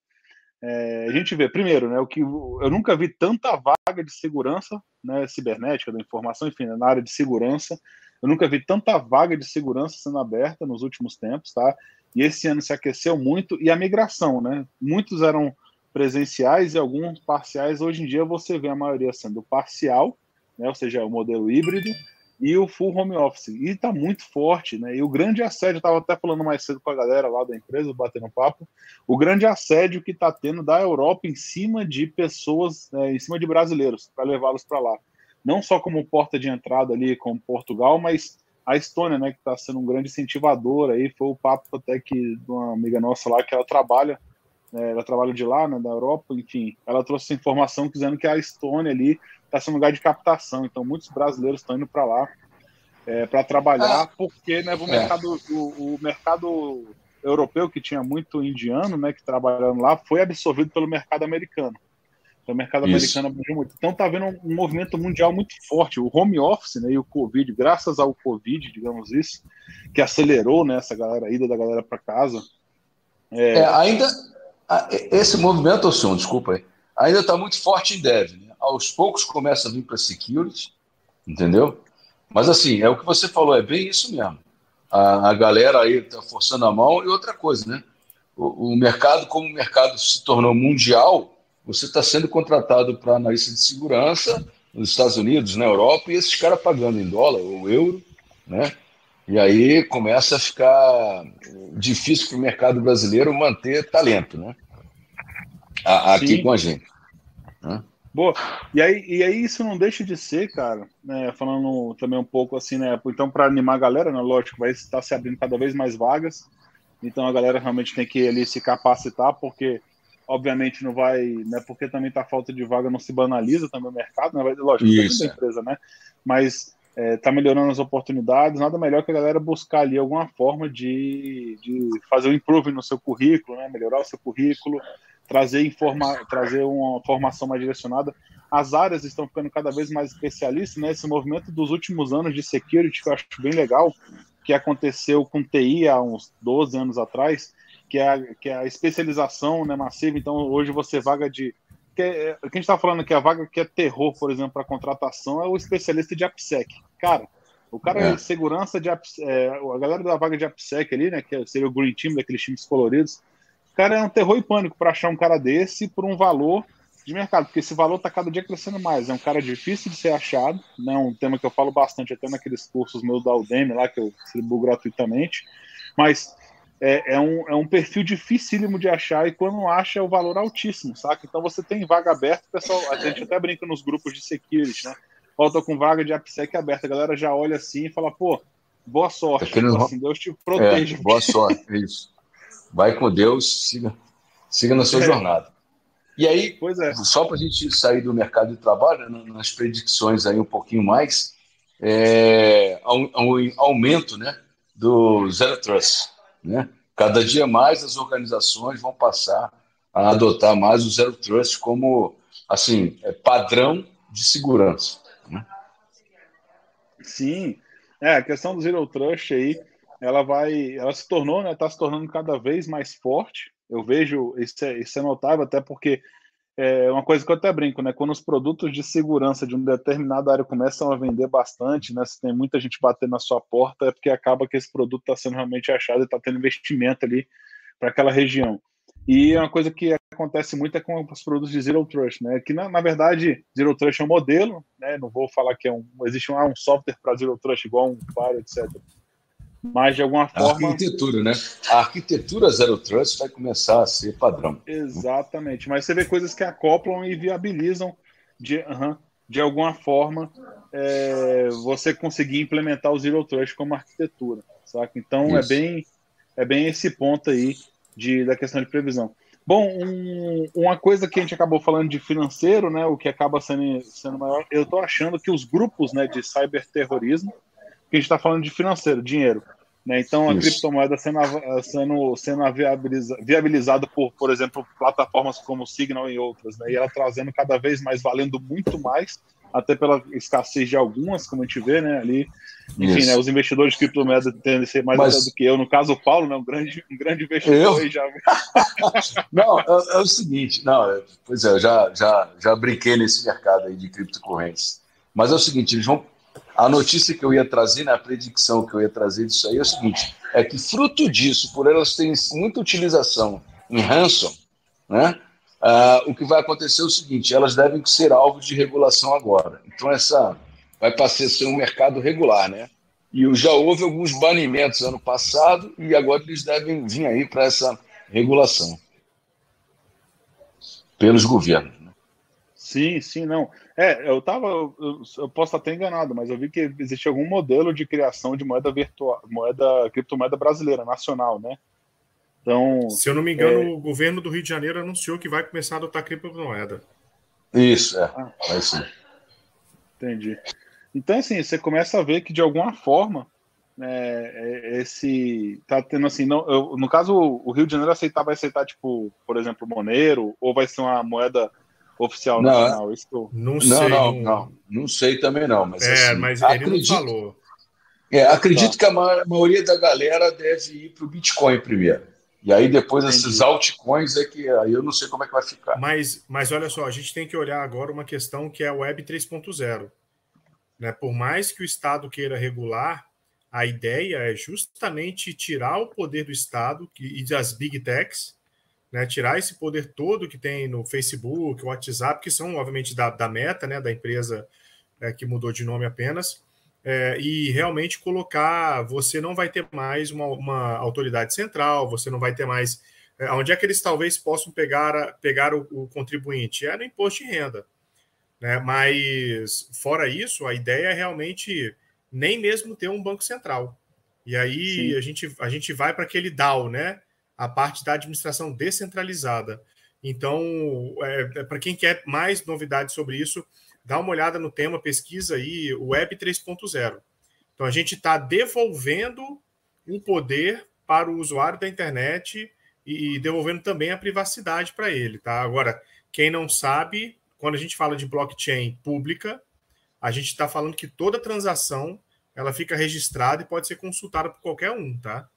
é, a gente vê, primeiro, né, o que eu nunca vi tanta vaga de segurança né, cibernética, da informação, enfim, na área de segurança. Eu nunca vi tanta vaga de segurança sendo aberta nos últimos tempos, tá? E esse ano se aqueceu muito. E a migração, né? Muitos eram presenciais e alguns parciais. Hoje em dia você vê a maioria sendo parcial, né? Ou seja, o modelo híbrido e o full home office. E está muito forte, né? E o grande assédio, eu estava até falando mais cedo com a galera lá da empresa, batendo papo, o grande assédio que está tendo da Europa em cima de pessoas, né, em cima de brasileiros, para levá-los para lá. Não só como porta de entrada ali com Portugal, mas a Estônia, né, que está sendo um grande incentivador aí, foi o papo até que de uma amiga nossa lá, que ela trabalha, né, ela trabalha de lá, né, da Europa, enfim, ela trouxe essa informação dizendo que a Estônia ali está sendo um lugar de captação. Então, muitos brasileiros estão indo para lá é, para trabalhar, ah, porque né, o, é. mercado, o, o, mercado europeu, que tinha muito indiano né, que trabalhando lá, foi absorvido pelo mercado americano. Então, o mercado Isso. americano abriu muito. Então, está havendo um, movimento mundial muito forte. O home office né, e o Covid, graças ao Covid, digamos isso, que acelerou né, essa galera, a ida da galera para casa.
É... é... ainda. Esse movimento, senhor, desculpa aí, ainda está muito forte em dev. Né? Aos poucos começa a vir para security, entendeu? Mas assim, é o que você falou, é bem isso mesmo. A, a galera aí está forçando a mão e outra coisa, né? O, o mercado, como o mercado se tornou mundial, você está sendo contratado para analista de segurança nos Estados Unidos, na Europa, e esses caras pagando em dólar ou euro, né? E aí começa a ficar difícil para o mercado brasileiro manter talento, né? aqui Sim. com a gente. Né?
Boa. E aí, e aí isso não deixa de ser, cara, né, falando também um pouco assim, né, então para animar a galera, né, lógico, vai estar se abrindo cada vez mais vagas, então a galera realmente tem que ali se capacitar, porque obviamente não vai, né, porque também tá falta de vaga, não se banaliza também o mercado, né, lógico, isso. da empresa, né, mas é, tá melhorando as oportunidades, nada melhor que a galera buscar ali alguma forma de, de fazer um improvement no seu currículo, né, melhorar o seu currículo, trazer, informa, trazer uma formação mais direcionada. As áreas estão ficando cada vez mais especialistas, né? Esse movimento dos últimos anos de security, que eu acho bem legal, que aconteceu com TI há uns 12 anos atrás, que é a, que é a especialização né, massiva. Então, hoje você vaga de. Que, é, que a gente está falando que a vaga que é terror, por exemplo, para contratação é o especialista de AppSec. Cara, o cara é. segurança de é, a galera da vaga de AppSec ali, né, que seria o Green Team, daqueles times coloridos, cara é um terror e pânico para achar um cara desse por um valor de mercado, porque esse valor está cada dia crescendo mais. É um cara difícil de ser achado, né? um tema que eu falo bastante até naqueles cursos meus da Udemy lá, que eu distribuo gratuitamente, mas é, é, um, é um perfil dificílimo de achar e quando acha é o valor altíssimo, saca? Então você tem vaga aberta, pessoal, a gente até brinca nos grupos de security, né? Falta com vaga de AppSec aberta, a galera já olha assim e fala, pô, boa sorte, tá tipo assim, Deus te proteja.
É, boa sorte, é isso. Vai com Deus, siga, siga na sua é. jornada. E aí, é. só para a gente sair do mercado de trabalho, né, nas predicções aí um pouquinho mais, é, um, aumento né, do Zero Trust. Né? Cada dia mais as organizações vão passar a adotar mais o Zero Trust como assim, é padrão de segurança. Né?
Sim, é, a questão do Zero Trust aí, ela vai, ela se tornou, né, está se tornando cada vez mais forte. Eu vejo, isso é, isso é notável, até porque é uma coisa que eu até brinco, né? Quando os produtos de segurança de uma determinada área começam a vender bastante, né? Se tem muita gente batendo na sua porta, é porque acaba que esse produto está sendo realmente achado e está tendo investimento ali para aquela região. E uma coisa que acontece muito é com os produtos de Zero Trust, né? Que na, na verdade, Zero Trust é um modelo, né? Não vou falar que é um, existe um, ah, um software para Zero Trust igual um Fire, etc. Mas de alguma forma.
A arquitetura, né? A arquitetura Zero Trust vai começar a ser padrão.
Exatamente. Mas você vê coisas que acoplam e viabilizam de, de alguma forma é, você conseguir implementar o Zero Trust como arquitetura, saca? Então é Isso. é bem é bem esse ponto aí de, da questão de previsão. Bom, um, uma coisa que a gente acabou falando de financeiro, né, o que acaba sendo, sendo maior, eu estou achando que os grupos né, de cyberterrorismo, que a gente está falando de financeiro, dinheiro, né, então a Isso. criptomoeda sendo, sendo, sendo viabiliza, viabilizada por, por exemplo, plataformas como o Signal e outras, né, e ela trazendo cada vez mais, valendo muito mais, até pela escassez de algumas, como a gente vê, né, ali. Enfim, né, os investidores de criptomoedas tendem a ser mais Mas... do que eu. No caso, o Paulo, né, um grande, um grande investidor eu? já.
não, é, é, o seguinte, não, é, pois é, eu já, já, já brinquei nesse mercado aí de criptocorrentes. Mas é o seguinte, eles vão. A notícia que eu ia trazer, né, a predicção que eu ia trazer disso aí é o seguinte: é que fruto disso, por elas terem muita utilização em ransom, né? Uh, o que vai acontecer é o seguinte: elas devem ser alvos de regulação agora. Então, essa vai passar a ser um mercado regular, né? E já houve alguns banimentos ano passado e agora eles devem vir aí para essa regulação pelos governos. Né?
Sim, sim, não. É, eu tava, eu, eu, posso estar até enganado, mas eu vi que existe algum modelo de criação de moeda virtual, moeda criptomoeda brasileira nacional, né?
Então, se eu não me engano, é... o governo do Rio de Janeiro anunciou que vai começar a adotar criptomoeda.
Isso, é. Ah, vai sim.
Entendi. Então, assim, você começa a ver que de alguma forma é, esse tá tendo assim, não, eu, no caso o Rio de Janeiro aceitar vai aceitar tipo, por exemplo, Monero ou vai ser uma moeda oficial
não, nacional? Isso não, sei, não, não, não, não sei também não, mas
é, assim, mas ele acredito, não falou.
É, acredito tá. que a maioria da galera deve ir para o Bitcoin primeiro. E aí depois Entendi. esses altcoins é que aí eu não sei como é que vai ficar.
Mas, mas olha só, a gente tem que olhar agora uma questão que é a Web 3.0. Né? Por mais que o Estado queira regular, a ideia é justamente tirar o poder do Estado e das big techs, né? tirar esse poder todo que tem no Facebook, WhatsApp, que são, obviamente, da, da meta, né? da empresa é, que mudou de nome apenas, é, e realmente colocar. Você não vai ter mais uma, uma autoridade central, você não vai ter mais. É, onde é que eles talvez possam pegar, pegar o, o contribuinte? É no imposto de renda. Né? Mas, fora isso, a ideia é realmente nem mesmo ter um banco central. E aí a gente, a gente vai para aquele DAO, né? A parte da administração descentralizada. Então, é, é para quem quer mais novidades sobre isso, dá uma olhada no tema, pesquisa aí, Web 3.0. Então, a gente está devolvendo o poder para o usuário da internet e devolvendo também a privacidade para ele, tá? Agora, quem não sabe, quando a gente fala de blockchain pública, a gente está falando que toda transação ela fica registrada e pode ser consultada por qualquer um, tá?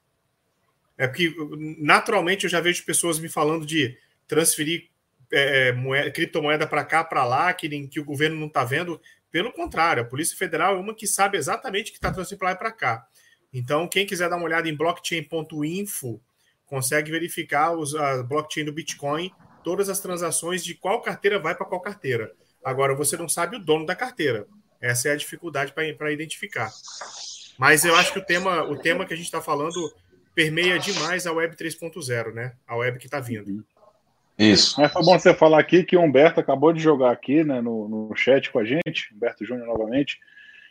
É porque naturalmente eu já vejo pessoas me falando de transferir é, é, moeda, criptomoeda para cá, para lá, que, que o governo não está vendo. Pelo contrário, a Polícia Federal é uma que sabe exatamente que está transferindo para para cá. Então, quem quiser dar uma olhada em blockchain.info, consegue verificar os, a blockchain do Bitcoin, todas as transações de qual carteira vai para qual carteira. Agora, você não sabe o dono da carteira. Essa é a dificuldade para identificar. Mas eu acho que o tema, o tema que a gente está falando permeia demais a Web 3.0, né? A web que está vindo.
Isso. Mas foi bom você falar aqui que o Humberto acabou de jogar aqui né, no, no chat com a gente, Humberto Júnior novamente,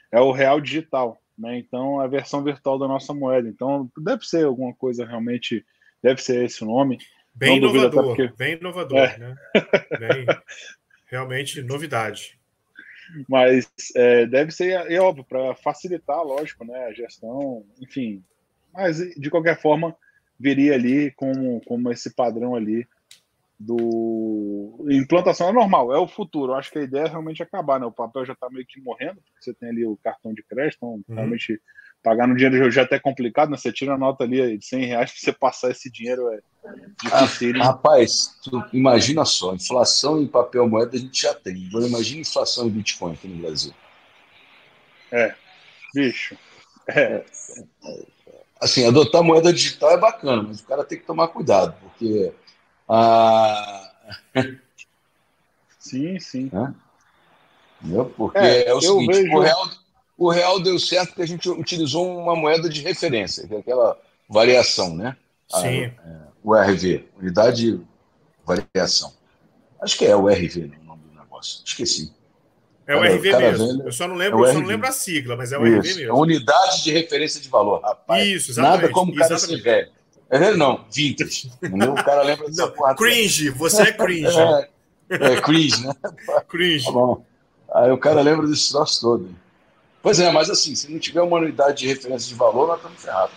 é o Real Digital, né? Então, a versão virtual da nossa moeda. Então, deve ser alguma coisa realmente, deve ser esse o nome.
Bem Não inovador, porque... bem inovador, é. né? Bem, realmente novidade.
Mas é, deve ser, é óbvio, para facilitar, lógico, né, a gestão, enfim. Mas, de qualquer forma, viria ali como, como esse padrão ali do implantação é normal, é o futuro. Eu acho que a ideia é realmente acabar, né? O papel já está meio que morrendo, porque você tem ali o cartão de crédito, então uhum. realmente pagar no dinheiro já é até complicado, né? Você tira a nota ali de 100 reais para você passar esse dinheiro é
difícil. Ah, rapaz, tu imagina só, inflação em papel moeda a gente já tem. Agora imagina inflação em Bitcoin aqui no Brasil.
É, bicho. É.
Assim, adotar moeda digital é bacana, mas o cara tem que tomar cuidado, porque ah...
Sim, sim.
É? Porque é, é o seguinte, vejo... o, real, o real deu certo porque a gente utilizou uma moeda de referência, que é aquela variação, né?
Sim.
A, é, o RV, unidade variação. Acho que é o RV o nome do negócio. Esqueci.
É o cara, RV mesmo. Velho, eu só não lembro, é só não lembro a sigla, mas é o Isso, RV mesmo.
É unidade de referência de valor, rapaz.
Isso, exatamente.
Nada como o cara exatamente. ser velho. É não, vintage. o cara lembra dessa
não, Cringe, você é cringe.
É, é cringe, né?
Cringe. Tá
bom. Aí o cara lembra desse troço todo. Pois é, mas assim, se não tiver uma unidade de referência de valor, nós estamos ferrados.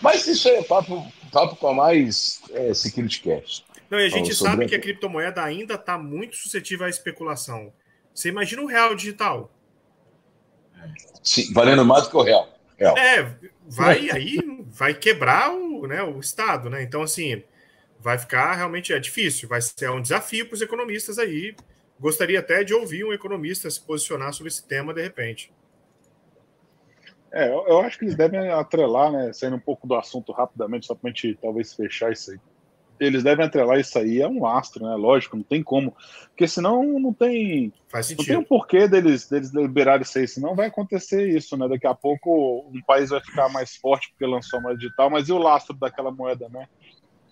Mas isso é papo, papo com a mais é, Security Cash.
Não, e a gente sabe que a criptomoeda ainda está muito suscetível à especulação. Você imagina o real digital?
Sim, valendo mais do que o real. real.
É, vai aí, vai quebrar o, né, o Estado, né? Então, assim, vai ficar realmente é difícil, vai ser um desafio para os economistas aí. Gostaria até de ouvir um economista se posicionar sobre esse tema de repente.
É, eu, eu acho que eles devem atrelar, né? Saindo um pouco do assunto rapidamente, só para a gente talvez fechar isso aí eles devem atrelar isso aí é um astro, né? Lógico, não tem como. Porque senão não tem.
Faz sentido.
Não tem um porquê deles, deles liberarem isso aí, senão vai acontecer isso, né? Daqui a pouco um país vai ficar mais forte porque lançou a moeda digital, mas e o lastro daquela moeda, né?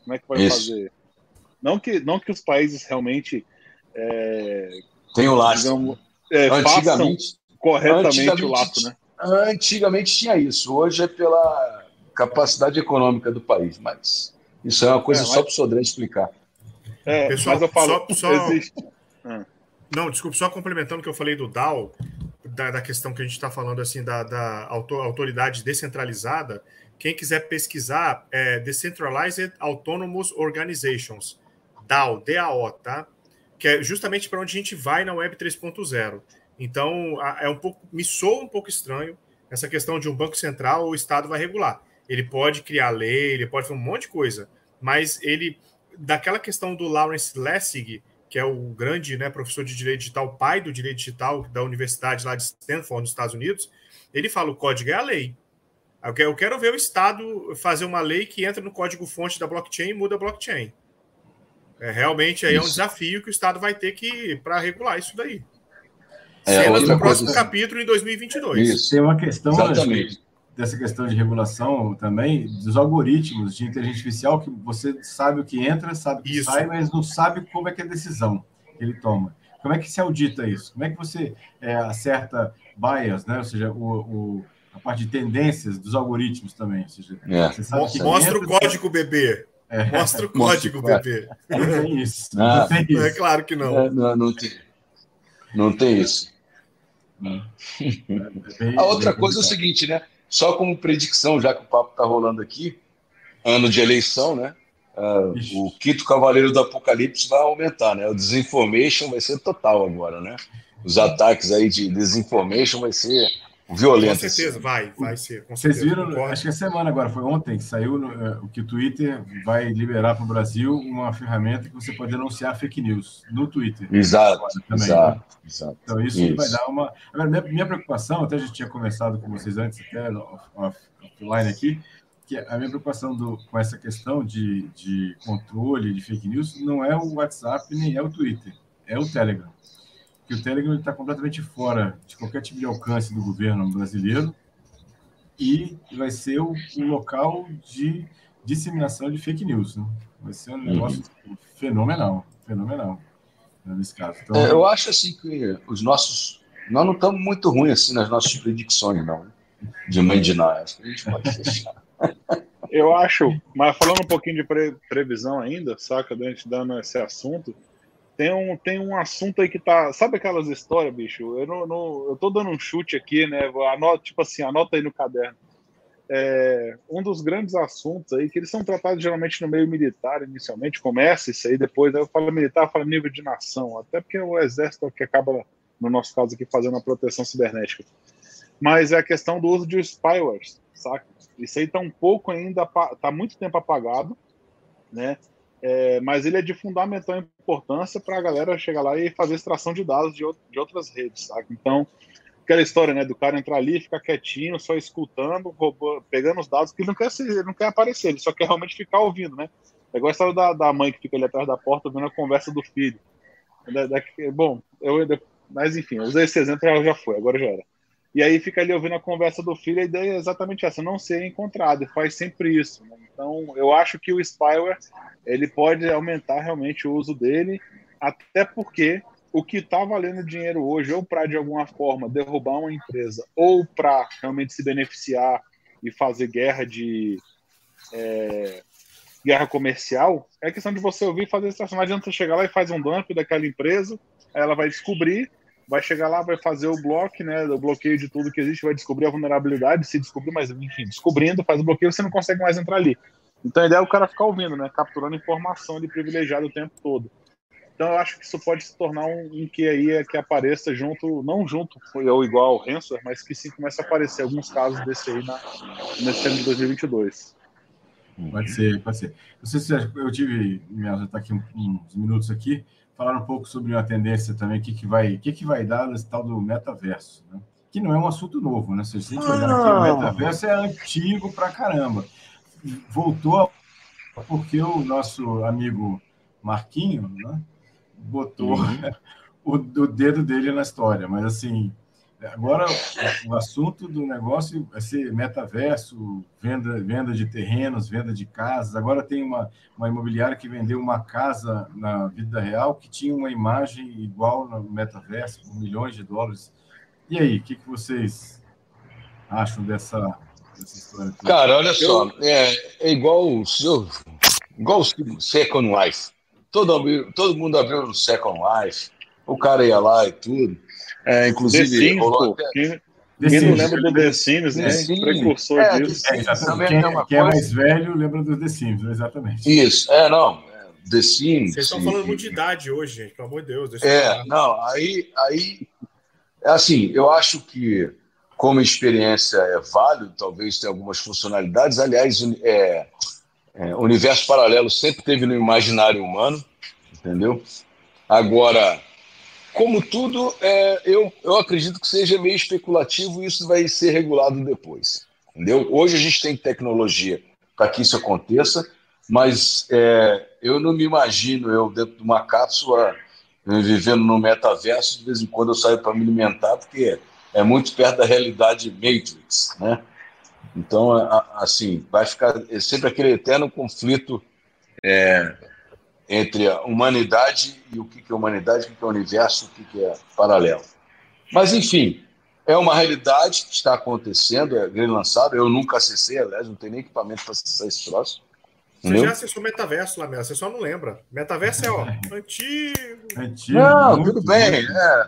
Como é que vai isso. fazer? Não que, não que os países realmente. É,
tem o lastro. Digamos,
é, antigamente. Corretamente antigamente, o lastro, né?
Antigamente tinha isso, hoje é pela capacidade econômica do país, mas isso é uma coisa é, mas... só para o Sodré explicar.
É, Pessoal, mas eu falo, só, só... Existe... Ah. Não, desculpe, só complementando o que eu falei do DAO, da, da questão que a gente está falando assim da, da autoridade descentralizada, quem quiser pesquisar é Decentralized Autonomous Organizations, DAO, DAO, tá? Que é justamente para onde a gente vai na Web 3.0. Então, é um pouco, me soa um pouco estranho essa questão de um banco central, o Estado vai regular ele pode criar lei, ele pode fazer um monte de coisa, mas ele, daquela questão do Lawrence Lessig, que é o grande né, professor de direito digital, pai do direito digital da universidade lá de Stanford, nos Estados Unidos, ele fala: o código é a lei. Eu quero ver o Estado fazer uma lei que entra no código-fonte da blockchain e muda a blockchain. É, realmente aí isso. é um desafio que o Estado vai ter que para regular isso daí. É, Cenas do próximo coisa... capítulo em 2022.
Isso. Tem uma questão. Exatamente dessa questão de regulação também, dos algoritmos de inteligência artificial, que você sabe o que entra, sabe o que isso. sai, mas não sabe como é que é a decisão que ele toma. Como é que se audita isso? Como é que você é, acerta bias, né? ou seja, o, o, a parte de tendências dos algoritmos também? Ou seja,
é. você sabe que Mostra entra, o código, bebê. É. Mostra o código, bebê.
Não tem isso.
Ah, não tem isso. É claro que não.
É, não, não, tem, não tem isso. É a outra coisa é o seguinte, né? Só como predicção, já que o papo está rolando aqui, ano de eleição, né? Uh, o quinto cavaleiro do apocalipse vai aumentar, né? O desinformation vai ser total agora, né? Os ataques aí de desinformation vai ser violento.
Com certeza, assim. vai, vai ser.
Vocês viram, concordo. acho que a semana agora, foi ontem, que saiu uh, que o Twitter vai liberar para o Brasil uma ferramenta que você pode denunciar fake news no Twitter.
Exato, também, exato, né? exato.
Então isso, isso, vai dar uma... Agora, minha, minha, preocupação, até a gente tinha conversado com vocês antes, até offline aqui, que a minha preocupação do, com essa questão de, de controle de fake news não é o WhatsApp nem é o Twitter, é o Telegram que o Telegram está completamente fora de qualquer tipo de alcance do governo brasileiro e vai ser o, o local de disseminação de fake news. Né? Vai ser um uhum. negócio uhum. fenomenal, fenomenal né, nesse caso.
Então, é, eu acho assim que os nossos, nós não estamos muito ruins assim nas nossas predições, não. De mãe de nós, acho que a gente pode fechar.
Eu acho, mas falando um pouquinho de pre previsão ainda, saca, da gente dando esse assunto, tem um, tem um assunto aí que tá. Sabe aquelas histórias, bicho? Eu, não, não, eu tô dando um chute aqui, né? Anota, tipo assim, anota aí no caderno. é, um dos grandes assuntos aí, que eles são tratados geralmente no meio militar, inicialmente, começa isso aí, depois eu falo militar, eu falo nível de nação, até porque o exército é que acaba, no nosso caso aqui, fazendo a proteção cibernética. Mas é a questão do uso de spyware, saca? Isso aí está um pouco ainda, está muito tempo apagado, né? É, mas ele é de fundamental importância para a galera chegar lá e fazer extração de dados de, de outras redes, saca? Então, aquela história, né, do cara entrar ali, ficar quietinho, só escutando, pegando os dados, que ele não quer ser, ele não quer aparecer, ele só quer realmente ficar ouvindo, né? É igual a história da, da mãe que fica ali atrás da porta vendo a conversa do filho. Da, da, bom, eu, mas enfim, eu usei esse exemplo, já, já foi, agora já era. E aí fica ali ouvindo a conversa do filho, a ideia é exatamente essa, não ser encontrado, e faz sempre isso. Né? Então, eu acho que o spyware, ele pode aumentar realmente o uso dele, até porque o que está valendo dinheiro hoje, ou para de alguma forma derrubar uma empresa, ou para realmente se beneficiar e fazer guerra de é, guerra comercial, é questão de você ouvir e fazer extração. Não adianta você chegar lá e fazer um dump daquela empresa, ela vai descobrir, vai chegar lá, vai fazer o bloco, né, o bloqueio de tudo que existe, vai descobrir a vulnerabilidade, se descobrir, mas enfim, descobrindo, faz o bloqueio, você não consegue mais entrar ali. Então a ideia é o cara ficar ouvindo, né, capturando informação de privilegiado o tempo todo. Então eu acho que isso pode se tornar um, um que aí é que apareça junto, não junto ou igual ao ransomware, mas que sim comece a aparecer alguns casos desse aí na, nesse ano de 2022.
Pode ser, pode ser. Não sei se eu tive, já está aqui uns minutos aqui, falar um pouco sobre uma tendência também, o que, que, vai, que, que vai dar nesse tal do metaverso, né? que não é um assunto novo, né? Se a gente olhar aqui, o ah. metaverso é antigo pra caramba. Voltou porque o nosso amigo Marquinho, né? botou uhum. o, o, dedo dele na história. Mas, assim, agora o, assunto do negócio vai ser metaverso, venda, venda de terrenos, venda de casas. Agora tem uma, uma imobiliária que vendeu uma casa na vida real que tinha uma imagem igual no metaverso, com milhões de dólares. E aí, o que, que vocês acham dessa, dessa história?
Cara, olha só, é, é igual o igual o Second Life. Todo, todo mundo abriu no Second Life, o cara ia lá e tudo. É, inclusive. The Sims, pô,
até... quem, não lembra do The Sims, né?
Sims. Precursor é, disso. É, quem, é, quem é mais velho lembra do The Sims, exatamente.
Isso, é, não. The Sims.
Vocês estão falando muito de idade hoje, gente, pelo amor de Deus.
é, não, aí, aí. Assim, eu acho que, como experiência é válido, talvez tenha algumas funcionalidades. Aliás, é, é, o universo paralelo sempre teve no imaginário humano, entendeu? Agora, como tudo, é, eu, eu acredito que seja meio especulativo e isso vai ser regulado depois, entendeu? Hoje a gente tem tecnologia para que isso aconteça, mas é, eu não me imagino eu dentro de uma cápsula vivendo no metaverso, de vez em quando eu saio para me alimentar, porque é muito perto da realidade Matrix, né? Então, assim, vai ficar sempre aquele eterno conflito é, entre a humanidade e o que é humanidade, o que é universo, o que é paralelo. Mas, enfim, é uma realidade que está acontecendo, é grande lançado. Eu nunca acessei, aliás, não tenho nem equipamento para acessar esse troço.
Você entendeu? já acessou metaverso, Lamela, você só não lembra. Metaverso é, ó, antigo.
Antigo. Não, tudo bem. É.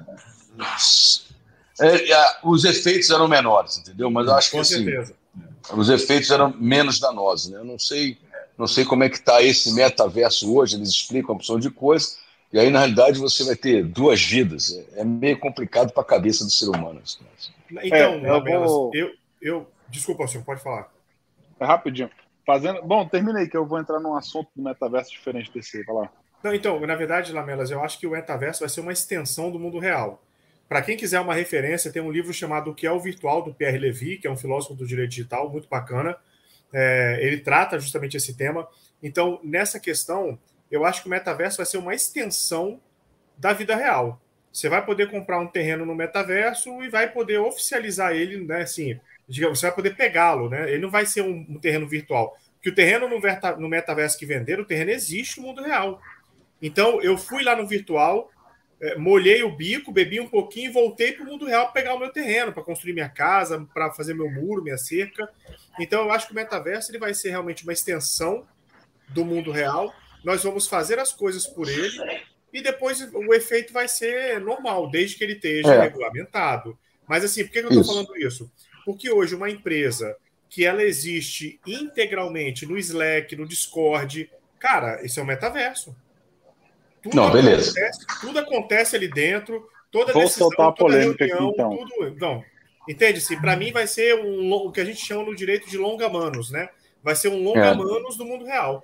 É, é, os efeitos eram menores, entendeu? Mas eu acho que assim, os efeitos eram menos danosos. Né? Eu não sei, não sei como é que está esse metaverso hoje, eles explicam uma opção de coisas, e aí, na realidade, você vai ter duas vidas. É, meio complicado para a cabeça do ser humano.
Então, é, eu, vou... eu, eu, Desculpa, senhor, pode falar.
É rapidinho. Fazendo... Bom, terminei, que eu vou entrar num assunto do metaverso diferente desse aí. Vai lá.
Não, então, na verdade, Lamelas, eu acho que o metaverso vai ser uma extensão do mundo real. Para quem quiser uma referência, tem um livro chamado O que é o Virtual, do Pierre Levy, que é um filósofo do direito digital, muito bacana. É, ele trata justamente esse tema. Então, nessa questão, eu acho que o metaverso vai ser uma extensão da vida real. Você vai poder comprar um terreno no metaverso e vai poder oficializar ele, né? Assim, digamos, você vai poder pegá-lo, né? Ele não vai ser um, um terreno virtual. Que o terreno no, no metaverso que venderam, o terreno existe no mundo real. Então, eu fui lá no virtual, molhei o bico, bebi um pouquinho e voltei para o mundo real para pegar o meu terreno, para construir minha casa, para fazer meu muro, minha cerca. Então eu acho que o metaverso ele vai ser realmente uma extensão do mundo real. Nós vamos fazer as coisas por ele e depois o efeito vai ser normal, desde que ele esteja é. regulamentado. Mas assim, por que, que eu estou falando isso? Porque hoje uma empresa que ela existe integralmente no Slack, no Discord. Cara, esse é o metaverso.
Tudo Não, beleza.
Acontece, tudo acontece ali dentro, toda
Vou decisão, soltar a polêmica reunião, aqui, então.
tudo. Não, entende-se? Para mim vai ser um, o que a gente chama no direito de longa-manos, né? Vai ser um longa-manos é. do mundo real.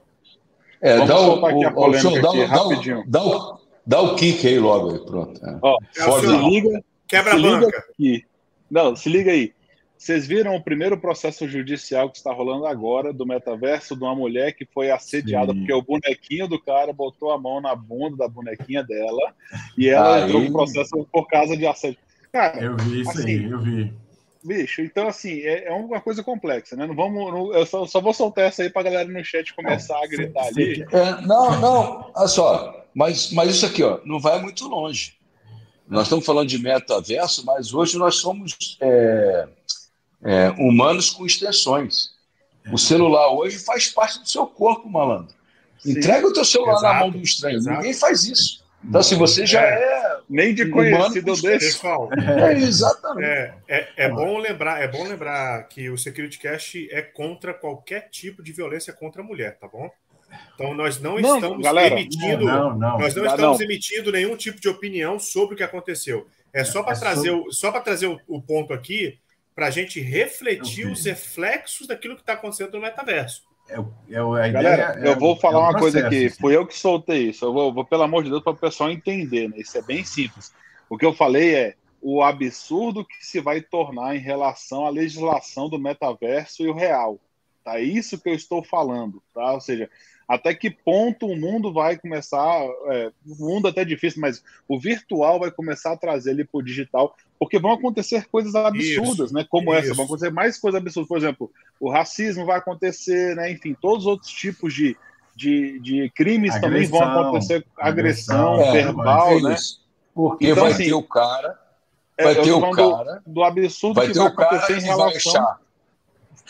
É, dá o, aqui a polêmica o, dá, aqui, dá, rapidinho. Dá o, dá o kick aí logo aí, pronto. É.
Ó, é se liga, quebra se banca. Aqui. Não, se liga aí. Vocês viram o primeiro processo judicial que está rolando agora do metaverso de uma mulher que foi assediada Sim. porque o bonequinho do cara botou a mão na bunda da bonequinha dela e ela aí... entrou no processo por causa de assédio.
Cara, eu vi isso assim, aí, eu vi.
Bicho, então assim, é, é uma coisa complexa, né? Não vamos. Não, eu só, só, vou soltar essa aí pra galera no chat começar a gritar ali.
É, não, não, olha só, mas, mas isso aqui, ó, não vai muito longe. Nós estamos falando de metaverso, mas hoje nós somos é, é, humanos com extensões. O celular hoje faz parte do seu corpo, malandro. Sim. Entrega o teu celular exato, na mão do estranho. Exato. Ninguém faz isso. Então, se assim, você já é. é
Nem de conhecido eu deixo.
É, exatamente.
É, é, é, bom lembrar, é bom lembrar que o Security Cash é contra qualquer tipo de violência contra a mulher, tá bom? Então, nós não, não estamos galera, emitindo. Não, não, nós não estamos emitindo nenhum tipo de opinião sobre o que aconteceu. É só para é trazer, sobre... o, só trazer o, o ponto aqui para a gente refletir os reflexos daquilo que está acontecendo no metaverso.
É, é, a Galera, ideia, eu vou falar é uma processo, coisa aqui. Assim. Fui eu que soltei isso. Eu vou, vou pelo amor de Deus, para o pessoal entender. Né? Isso é bem simples. O que eu falei é o absurdo que se vai tornar em relação à legislação do metaverso e o real. Tá? É isso que eu estou falando. Tá? Ou seja, até que ponto o mundo vai começar, é, o mundo até é difícil, mas o virtual vai começar a trazer ele para o digital, porque vão acontecer coisas absurdas, isso, né? Como isso. essa, vão acontecer mais coisas absurdas. Por exemplo, o racismo vai acontecer, né? Enfim, todos os outros tipos de, de, de crimes agressão, também vão acontecer, agressão, agressão verbal, é, né?
Porque então, vai assim, ter o cara, é, vai ter o cara
do, do absurdo vai que vai acontecer em relação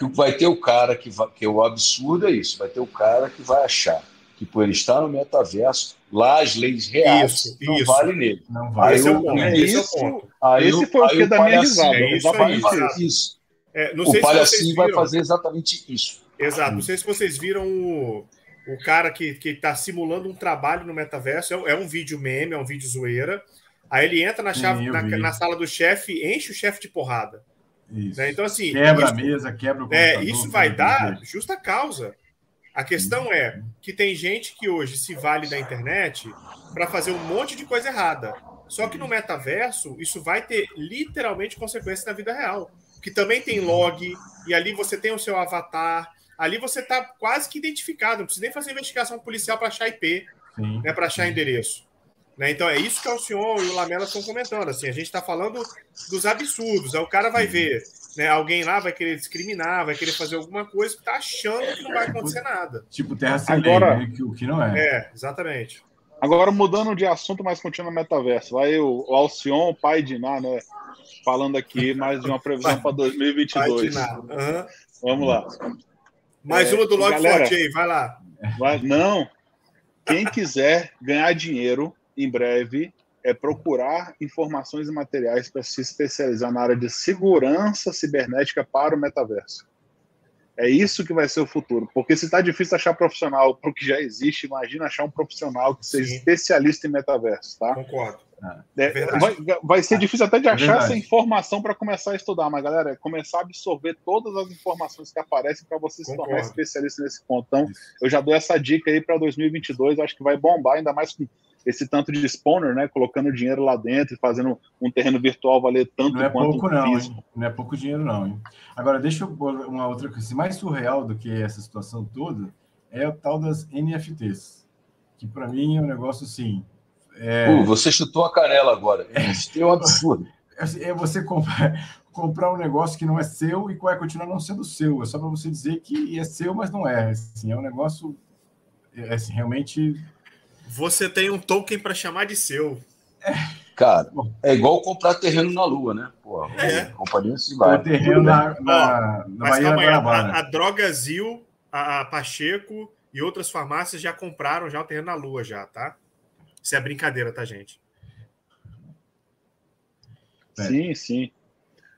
que vai ter o cara que, vai, que é o absurdo é isso, vai ter o cara que vai achar que por ele estar no metaverso, lá as leis reais isso, não isso. valem nele.
Não vale. Esse, é o ponto. É isso, aí esse foi o que da minha risada.
É isso, aí, isso. É, não o sei palhacinho se vai fazer exatamente isso.
Exato. Não sei se vocês viram o, o cara que está simulando um trabalho no metaverso. É, é, um vídeo meme, é um vídeo zoeira. Aí ele entra na, chave, na, na, sala do chefe, enche o chefe de porrada. Né? Então, assim.
Quebra isso, a mesa, quebra o
É, isso vai dar justa causa. A questão é que tem gente que hoje se vale da internet para fazer um monte de coisa errada. Só que no metaverso, isso vai ter literalmente consequências na vida real. Que também tem log, e ali você tem o seu avatar, ali você está quase que identificado, não precisa nem fazer investigação policial para achar IP, né, para achar endereço. Né? Então é isso que o senhor e o Lamela estão comentando. Assim, a gente está falando dos absurdos. Aí o cara vai ver, né, alguém lá vai querer discriminar, vai querer fazer alguma coisa que está achando que não vai acontecer nada.
Tipo terra sem Agora, lei, né? que, o que não é.
É, exatamente.
Agora, mudando de assunto, mas continuando no metaverso. Vai o, o Alcion, o pai de Ná, né? Falando aqui mais de uma previsão para 2022. Uhum. Vamos lá.
Mais é, uma do Log Forte aí, vai lá.
Vai, não. Quem quiser ganhar dinheiro em breve, é procurar informações e materiais para se especializar na área de segurança cibernética para o metaverso. É isso que vai ser o futuro. Porque se está difícil achar profissional para o que já existe, imagina achar um profissional que seja Sim. especialista em metaverso, tá?
Concordo.
É, é vai, vai, ser difícil até de é achar essa informação para começar a estudar, mas galera, é começar a absorver todas as informações que aparecem para você se tornar especialista nesse ponto. Então, eu já dou essa dica aí para 2022, acho que vai bombar, ainda mais com esse tanto de spawner, né? Colocando dinheiro lá dentro e fazendo um terreno virtual valer tanto
não é quanto pouco, não, físico. Não é pouco dinheiro, não. Hein? Agora, deixa eu uma outra coisa. Mais surreal do que essa situação toda é o tal das NFTs, que para mim é um negócio assim.
É... Uh, você chutou a canela agora. Isso é um absurdo.
É, é você comprar, comprar um negócio que não é seu e vai continuar não sendo seu. É só para você dizer que é seu, mas não é. Assim, é um negócio é, assim, realmente
você tem um token para chamar de seu.
Cara, é igual comprar terreno na Lua, né? Pô, é. companhia se vai.
terreno na, na, na Bahia
aí, a, a Drogazil, a, a Pacheco e outras farmácias já compraram já o terreno na Lua já, tá? Isso é brincadeira, tá, gente?
Sim, sim.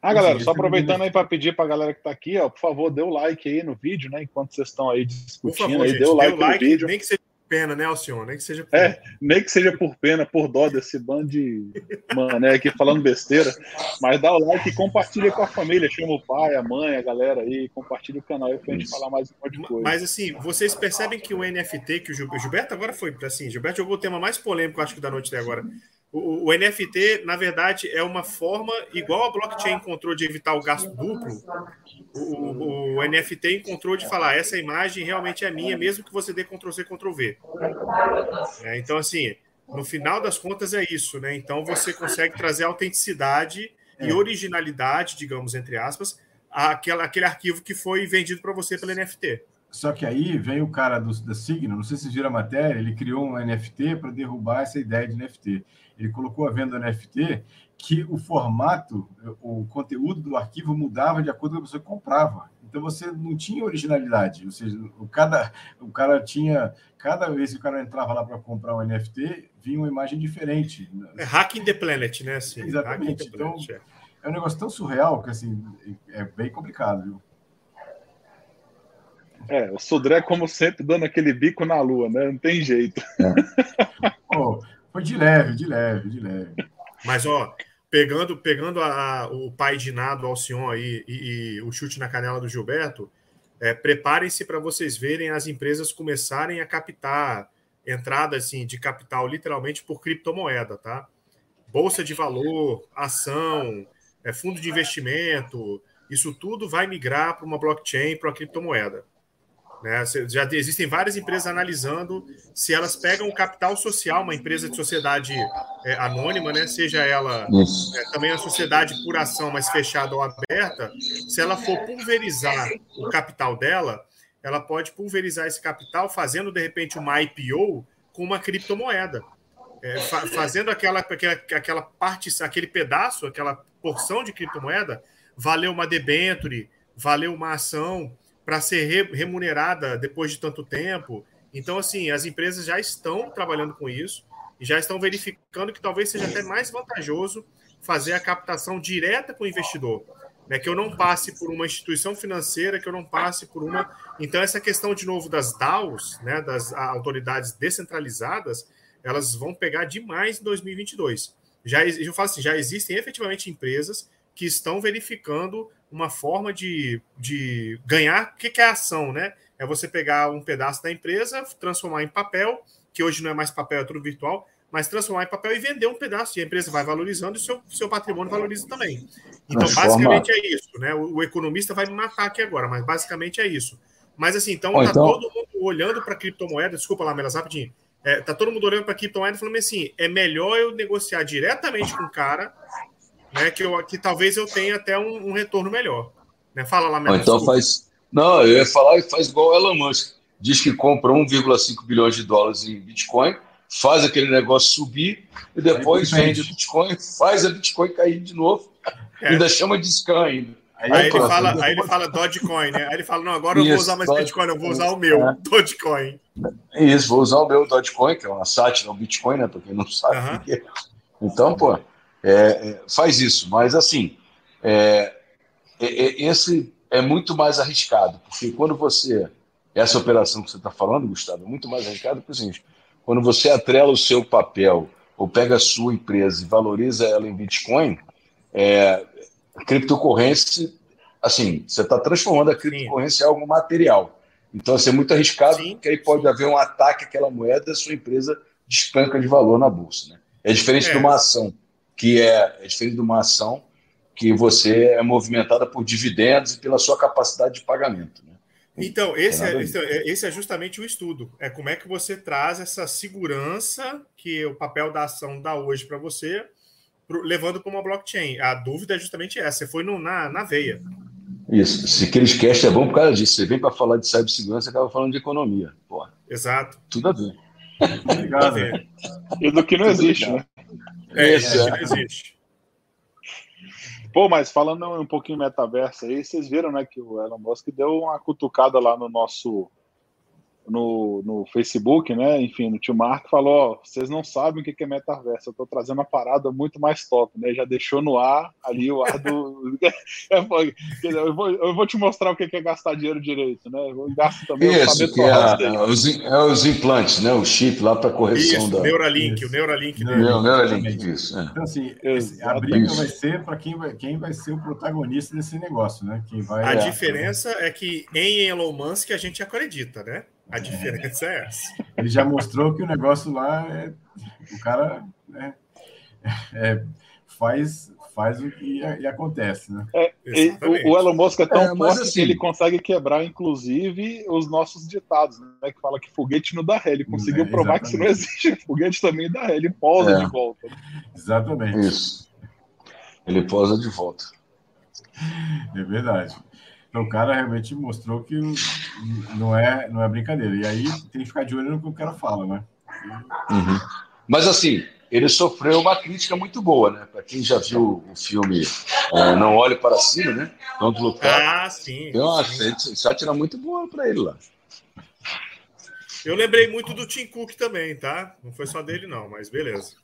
Ah, galera, só aproveitando aí para pedir para a galera que está aqui, ó, por favor, dê o like aí no vídeo, né? Enquanto vocês estão aí discutindo,
favor,
aí,
gente,
dê o like,
dê o like
no vídeo.
Nem que seja pena, né, Alcione? Nem que seja por...
É, nem que seja por pena, por dó desse bando de mané aqui falando besteira, mas dá o like e compartilha com a família, chama o pai, a mãe, a galera aí, compartilha o canal aí pra gente falar mais um monte de coisa.
Mas assim, vocês percebem que o NFT, que o Gilberto agora foi, assim, Gilberto jogou o tema mais polêmico, acho que da noite até agora. O, o, NFT, na verdade, é uma forma, igual a blockchain encontrou de evitar o gasto duplo, o, o, NFT encontrou de falar essa imagem realmente é minha, mesmo que você dê Ctrl-C, Ctrl-V. É, então, assim, no final das contas é isso, né? Então você consegue trazer autenticidade e é. originalidade, digamos, entre aspas, àquela, àquele arquivo que foi vendido para você pelo NFT.
Só que aí vem o cara do, da Signo, não sei se viram a matéria, ele criou um NFT para derrubar essa ideia de NFT. Ele colocou a venda NFT que o formato, o conteúdo do arquivo mudava de acordo com a pessoa que comprava. Então você não tinha originalidade, ou seja, o, cada, o cara tinha, cada vez que o cara entrava lá para comprar um NFT, vinha uma imagem diferente.
É hacking the planet, né? Assim,
Exatamente. Então, planet, é. é um negócio tão surreal que assim, é bem complicado, viu?
É, o Sudré, como sempre, dando aquele bico na lua, né? Não tem jeito.
É. oh, foi de leve, de leve, de leve.
Mas, ó, pegando, pegando a, o pai de Nado Alcion aí e, e, o chute na canela do Gilberto, é, preparem-se para vocês verem as empresas começarem a captar entrada assim, de capital literalmente por criptomoeda, tá? Bolsa de valor, ação, é, fundo de investimento, isso tudo vai migrar para uma blockchain, para uma criptomoeda. Né? Já existem várias empresas analisando se elas pegam o capital social, uma empresa de sociedade é, anônima, né? seja ela é, também uma sociedade por ação, mas fechada ou aberta, se ela for pulverizar o capital dela, ela pode pulverizar esse capital fazendo, de repente, uma IPO com uma criptomoeda. É, fa fazendo aquela, aquela, aquela parte, aquele pedaço, aquela porção de criptomoeda, valeu uma debenture, valeu uma ação, para ser remunerada depois de tanto tempo. Então, assim, as empresas já estão trabalhando com isso e já estão verificando que talvez seja até mais vantajoso fazer a captação direta com o investidor. Né, que eu não passe por uma instituição financeira, que eu não passe por uma. Então, essa questão, de novo, das DAOs, né, das autoridades descentralizadas, elas vão pegar demais em 2022. Já, eu falo assim, já existem efetivamente empresas que estão verificando uma forma de, de ganhar. O que é a ação, né? É você pegar um pedaço da empresa, transformar em papel, que hoje não é mais papel, é tudo virtual, mas transformar em papel e vender um pedaço. E a empresa vai valorizando e o seu, seu patrimônio valoriza também. Então, basicamente é isso, né? O, o, economista vai me matar aqui agora, mas basicamente é isso. Mas assim, então, tá então... todo mundo olhando para criptomoeda, desculpa lá, Melas, rapidinho. É, tá todo mundo olhando para criptomoeda e falando assim: é melhor eu negociar diretamente com o cara né, que, eu, que talvez eu tenha até um, um retorno melhor. Né? Fala lá,
Melhor. Então faz. Não, eu ia falar e faz igual o Elon Musk. Diz que compra 1,5 bilhões de dólares em Bitcoin, faz aquele negócio subir e depois vende o Bitcoin, faz a Bitcoin cair de novo, é. ainda chama de scan ainda.
Aí, aí, ele fala, aí ele fala Dogecoin, né? Aí ele fala: não, agora eu vou usar mais Doge... Bitcoin, eu vou usar o meu, é. Dogecoin.
Isso, vou usar o meu Dogecoin, que é uma sátira, um Bitcoin, né? Para quem não sabe uh -huh. o que é. Então, pô, é, é, faz isso. Mas, assim, é, é, é, esse é muito mais arriscado, porque quando você. Essa operação que você está falando, Gustavo, é muito mais arriscado porque seguinte: quando você atrela o seu papel ou pega a sua empresa e valoriza ela em Bitcoin, é, a criptocorrência, assim, você está transformando a criptocorrência em algo material. Então, assim, é muito arriscado, Sim. porque aí pode haver um ataque àquela moeda e a sua empresa despenca de valor na bolsa. Né? É diferente é. de uma ação que é, é diferente de uma ação que você é movimentada por dividendos e pela sua capacidade de pagamento. Né?
Então, esse é, é, esse é justamente o estudo. É como é que você traz essa segurança que o papel da ação dá hoje para você, pro, levando para uma blockchain. A dúvida é justamente essa. Você foi no, na, na veia.
Isso. Se aqueles cast é bom por causa disso. Você vem para falar de cibersegurança, acaba falando de economia. Porra.
Exato.
Tudo a ver.
Obrigado. E do que não existe, né?
É, Esse, é. não existe.
Pô, mas falando um pouquinho metaverso aí, vocês viram, né, que o Elon Musk deu uma cutucada lá no nosso no, no Facebook, né? Enfim, no tio Marco falou: ó, vocês não sabem o que é metaverso, eu tô trazendo uma parada muito mais top, né? Já deixou no ar ali o ar do. eu, vou, eu vou te mostrar o que é gastar dinheiro direito, né? Eu gasto também
Isso, que é, é, os, é os implantes, né? O chip lá para correção
isso,
da.
O Neuralink, isso. o Neuralink.
Dele. O Neuralink, isso.
É. Então, assim, a briga vai ser para quem vai, quem vai ser o protagonista desse negócio, né? Quem vai,
a diferença é que em Elon Musk a gente acredita, né? A diferença é essa.
Ele já mostrou que o negócio lá é. O cara né, é, faz, faz o que e acontece, né?
É, o, o, Elon Musk é tão é, forte assim, que ele consegue quebrar, inclusive, os nossos ditados, né? Que fala que foguete não dá ré. Ele conseguiu é, provar que se não existe foguete também dá ré. Ele pousa é. de volta.
Exatamente.
Isso. Ele pousa de volta.
É verdade. Então, o cara realmente mostrou que não é, não é brincadeira. E aí tem que ficar de olho no que o cara fala, né?
Uhum. Mas assim, ele sofreu uma crítica muito boa, né? Para quem já viu o filme é, Não Olhe Para Cima, né? Don't Look
Ah, sim.
Tem uma sátira muito boa para ele lá.
Eu lembrei muito do Tim Cook também, tá? Não foi só dele, não, mas beleza.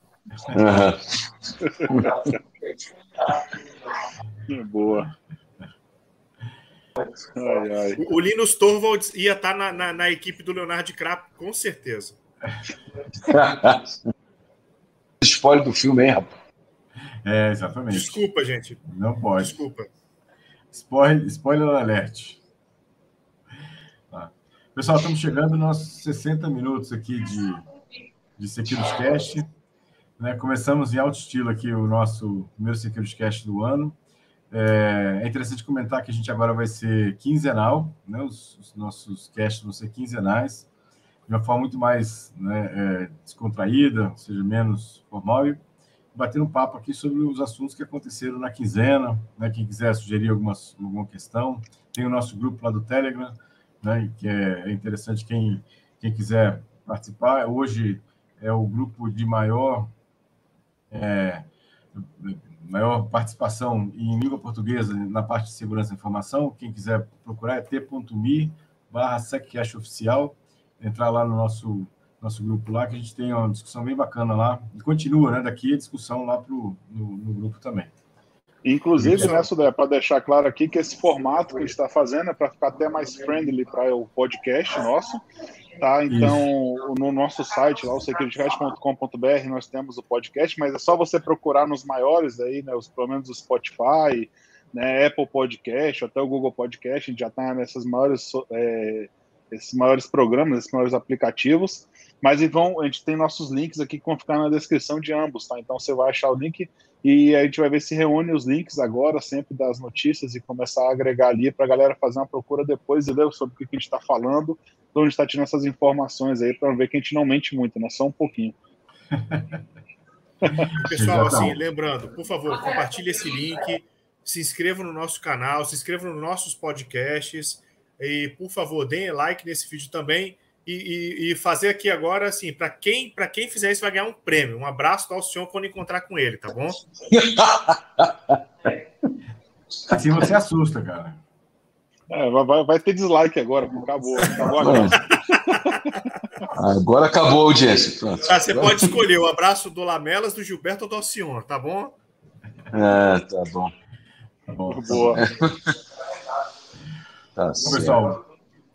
Uhum. boa.
Ai, ai. O Linus Torvalds ia estar tá na, na, na equipe do Leonardo DiCaprio, com certeza.
Spoiler do filme, hein, rapaz?
É, exatamente.
Desculpa, gente.
Não pode.
Desculpa.
Spoiler, spoiler alert. Tá. Pessoal, estamos chegando nos nossos 60 minutos aqui de, de Security Cast. Né? Começamos em alto estilo aqui o nosso primeiro Security Cast do ano. É, é, interessante comentar que a gente agora vai ser quinzenal, né? Os, os nossos casts vão ser quinzenais, de uma forma muito mais né, é, descontraída, ou seja, menos formal, e batendo um papo aqui sobre os assuntos que aconteceram na quinzena. Né? Quem quiser sugerir algumas, alguma questão, tem o nosso grupo lá do Telegram, né? que é, é interessante quem, quem quiser participar. Hoje é o grupo de maior. É, maior participação em língua portuguesa na parte de segurança da informação. Quem quiser procurar é t.me barra oficial. Entrar lá no nosso, nosso grupo lá, que a gente tem uma discussão bem bacana lá. E continua, né? Daqui a discussão lá pro, no, no grupo também.
Inclusive, né, Sudé, para deixar claro aqui que esse formato que a gente está fazendo é para ficar até mais friendly para o podcast nosso. Tá? Então, Isso. no nosso site, lá, o securitycast.com.br, nós temos o podcast, mas é só você procurar nos maiores aí, né, os, pelo menos o Spotify, né, Apple Podcast, até o Google Podcast, a gente já está nessas maiores, é, esses maiores programas, esses maiores aplicativos. Mas então, a gente tem nossos links aqui que vão ficar na descrição de ambos, tá? Então você vai achar o link e a gente vai ver se reúne os links agora, sempre das notícias, e começar a agregar ali para a galera fazer uma procura depois e ver sobre o que a gente está falando, de onde está tirando essas informações aí, para ver que a gente não mente muito, né? Só um pouquinho.
Pessoal, assim, lembrando, por favor, compartilhe esse link, se inscreva no nosso canal, se inscreva nos nossos podcasts e, por favor, deem like nesse vídeo também e, e, fazer aqui agora, assim, para quem, quem fizer isso vai ganhar um prêmio. Um abraço do Alcion quando encontrar com ele, tá bom?
Assim você assusta, cara.
É, vai, vai, ter dislike agora, acabou. Acabou
agora. Agora acabou a audiência. Pronto.
Ah, você pode escolher o abraço do Lamelas, do Gilberto ou do Alcion, tá bom?
É, tá bom.
Tá bom. Boa. tá bom, pessoal,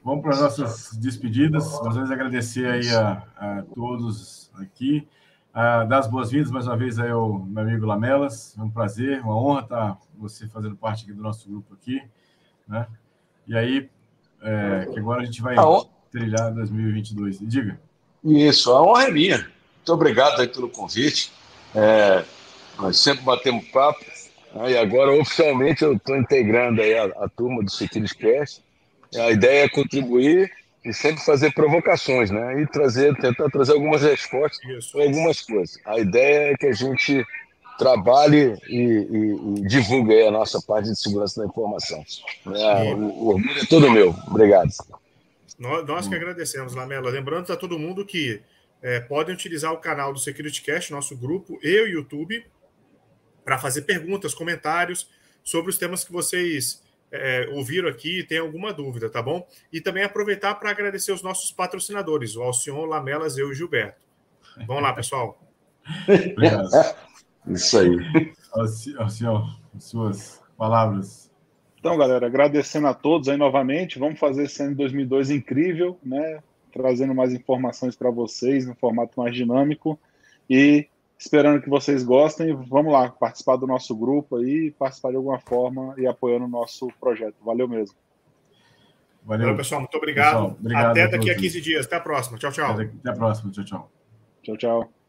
Vamos para as nossas despedidas. Mais vezes agradecer aí a, a todos aqui. A, dar as boas-vindas mais uma vez aí ao meu amigo Lamelas. É um prazer, uma honra estar você fazendo parte aqui do nosso grupo aqui. Né? E aí, é, que agora a gente vai trilhar 2022. Diga.
Isso, a honra é minha. Muito obrigado aí pelo convite. É, nós sempre batemos papo. Né? E agora, oficialmente, eu estou integrando aí a, a turma do Security Cast. A ideia é contribuir e sempre fazer provocações, né? E trazer, tentar trazer algumas respostas para algumas coisas. A ideia é que a gente trabalhe e, e, e divulgue a nossa parte de segurança da informação. É, o, o, orgulho é todo meu. Obrigado.
Nós, nós que agradecemos, Lamela. Lembrando a todo mundo que é, podem utilizar o canal do SecurityCast, nosso grupo, e o YouTube, para fazer perguntas, comentários sobre os temas que vocês é, ouviram aqui e tem alguma dúvida, tá bom? E também aproveitar para agradecer os nossos patrocinadores, o Alcion, Lamelas, eu e Gilberto. Vamos lá, pessoal.
Obrigado. Isso aí.
Alcion, suas palavras.
Então, galera, agradecendo a todos aí novamente. Vamos fazer esse ano de 2002 incrível, né? Trazendo mais informações para vocês no formato mais dinâmico. E Esperando que vocês gostem. Vamos lá, participar do nosso grupo aí, participar de alguma forma e apoiando o nosso projeto. Valeu mesmo.
Valeu, Valeu pessoal. Muito obrigado. Pessoal, obrigado Até daqui a 15 dias. Até a próxima. Tchau, tchau.
Até a próxima. Tchau, tchau.
Tchau, tchau.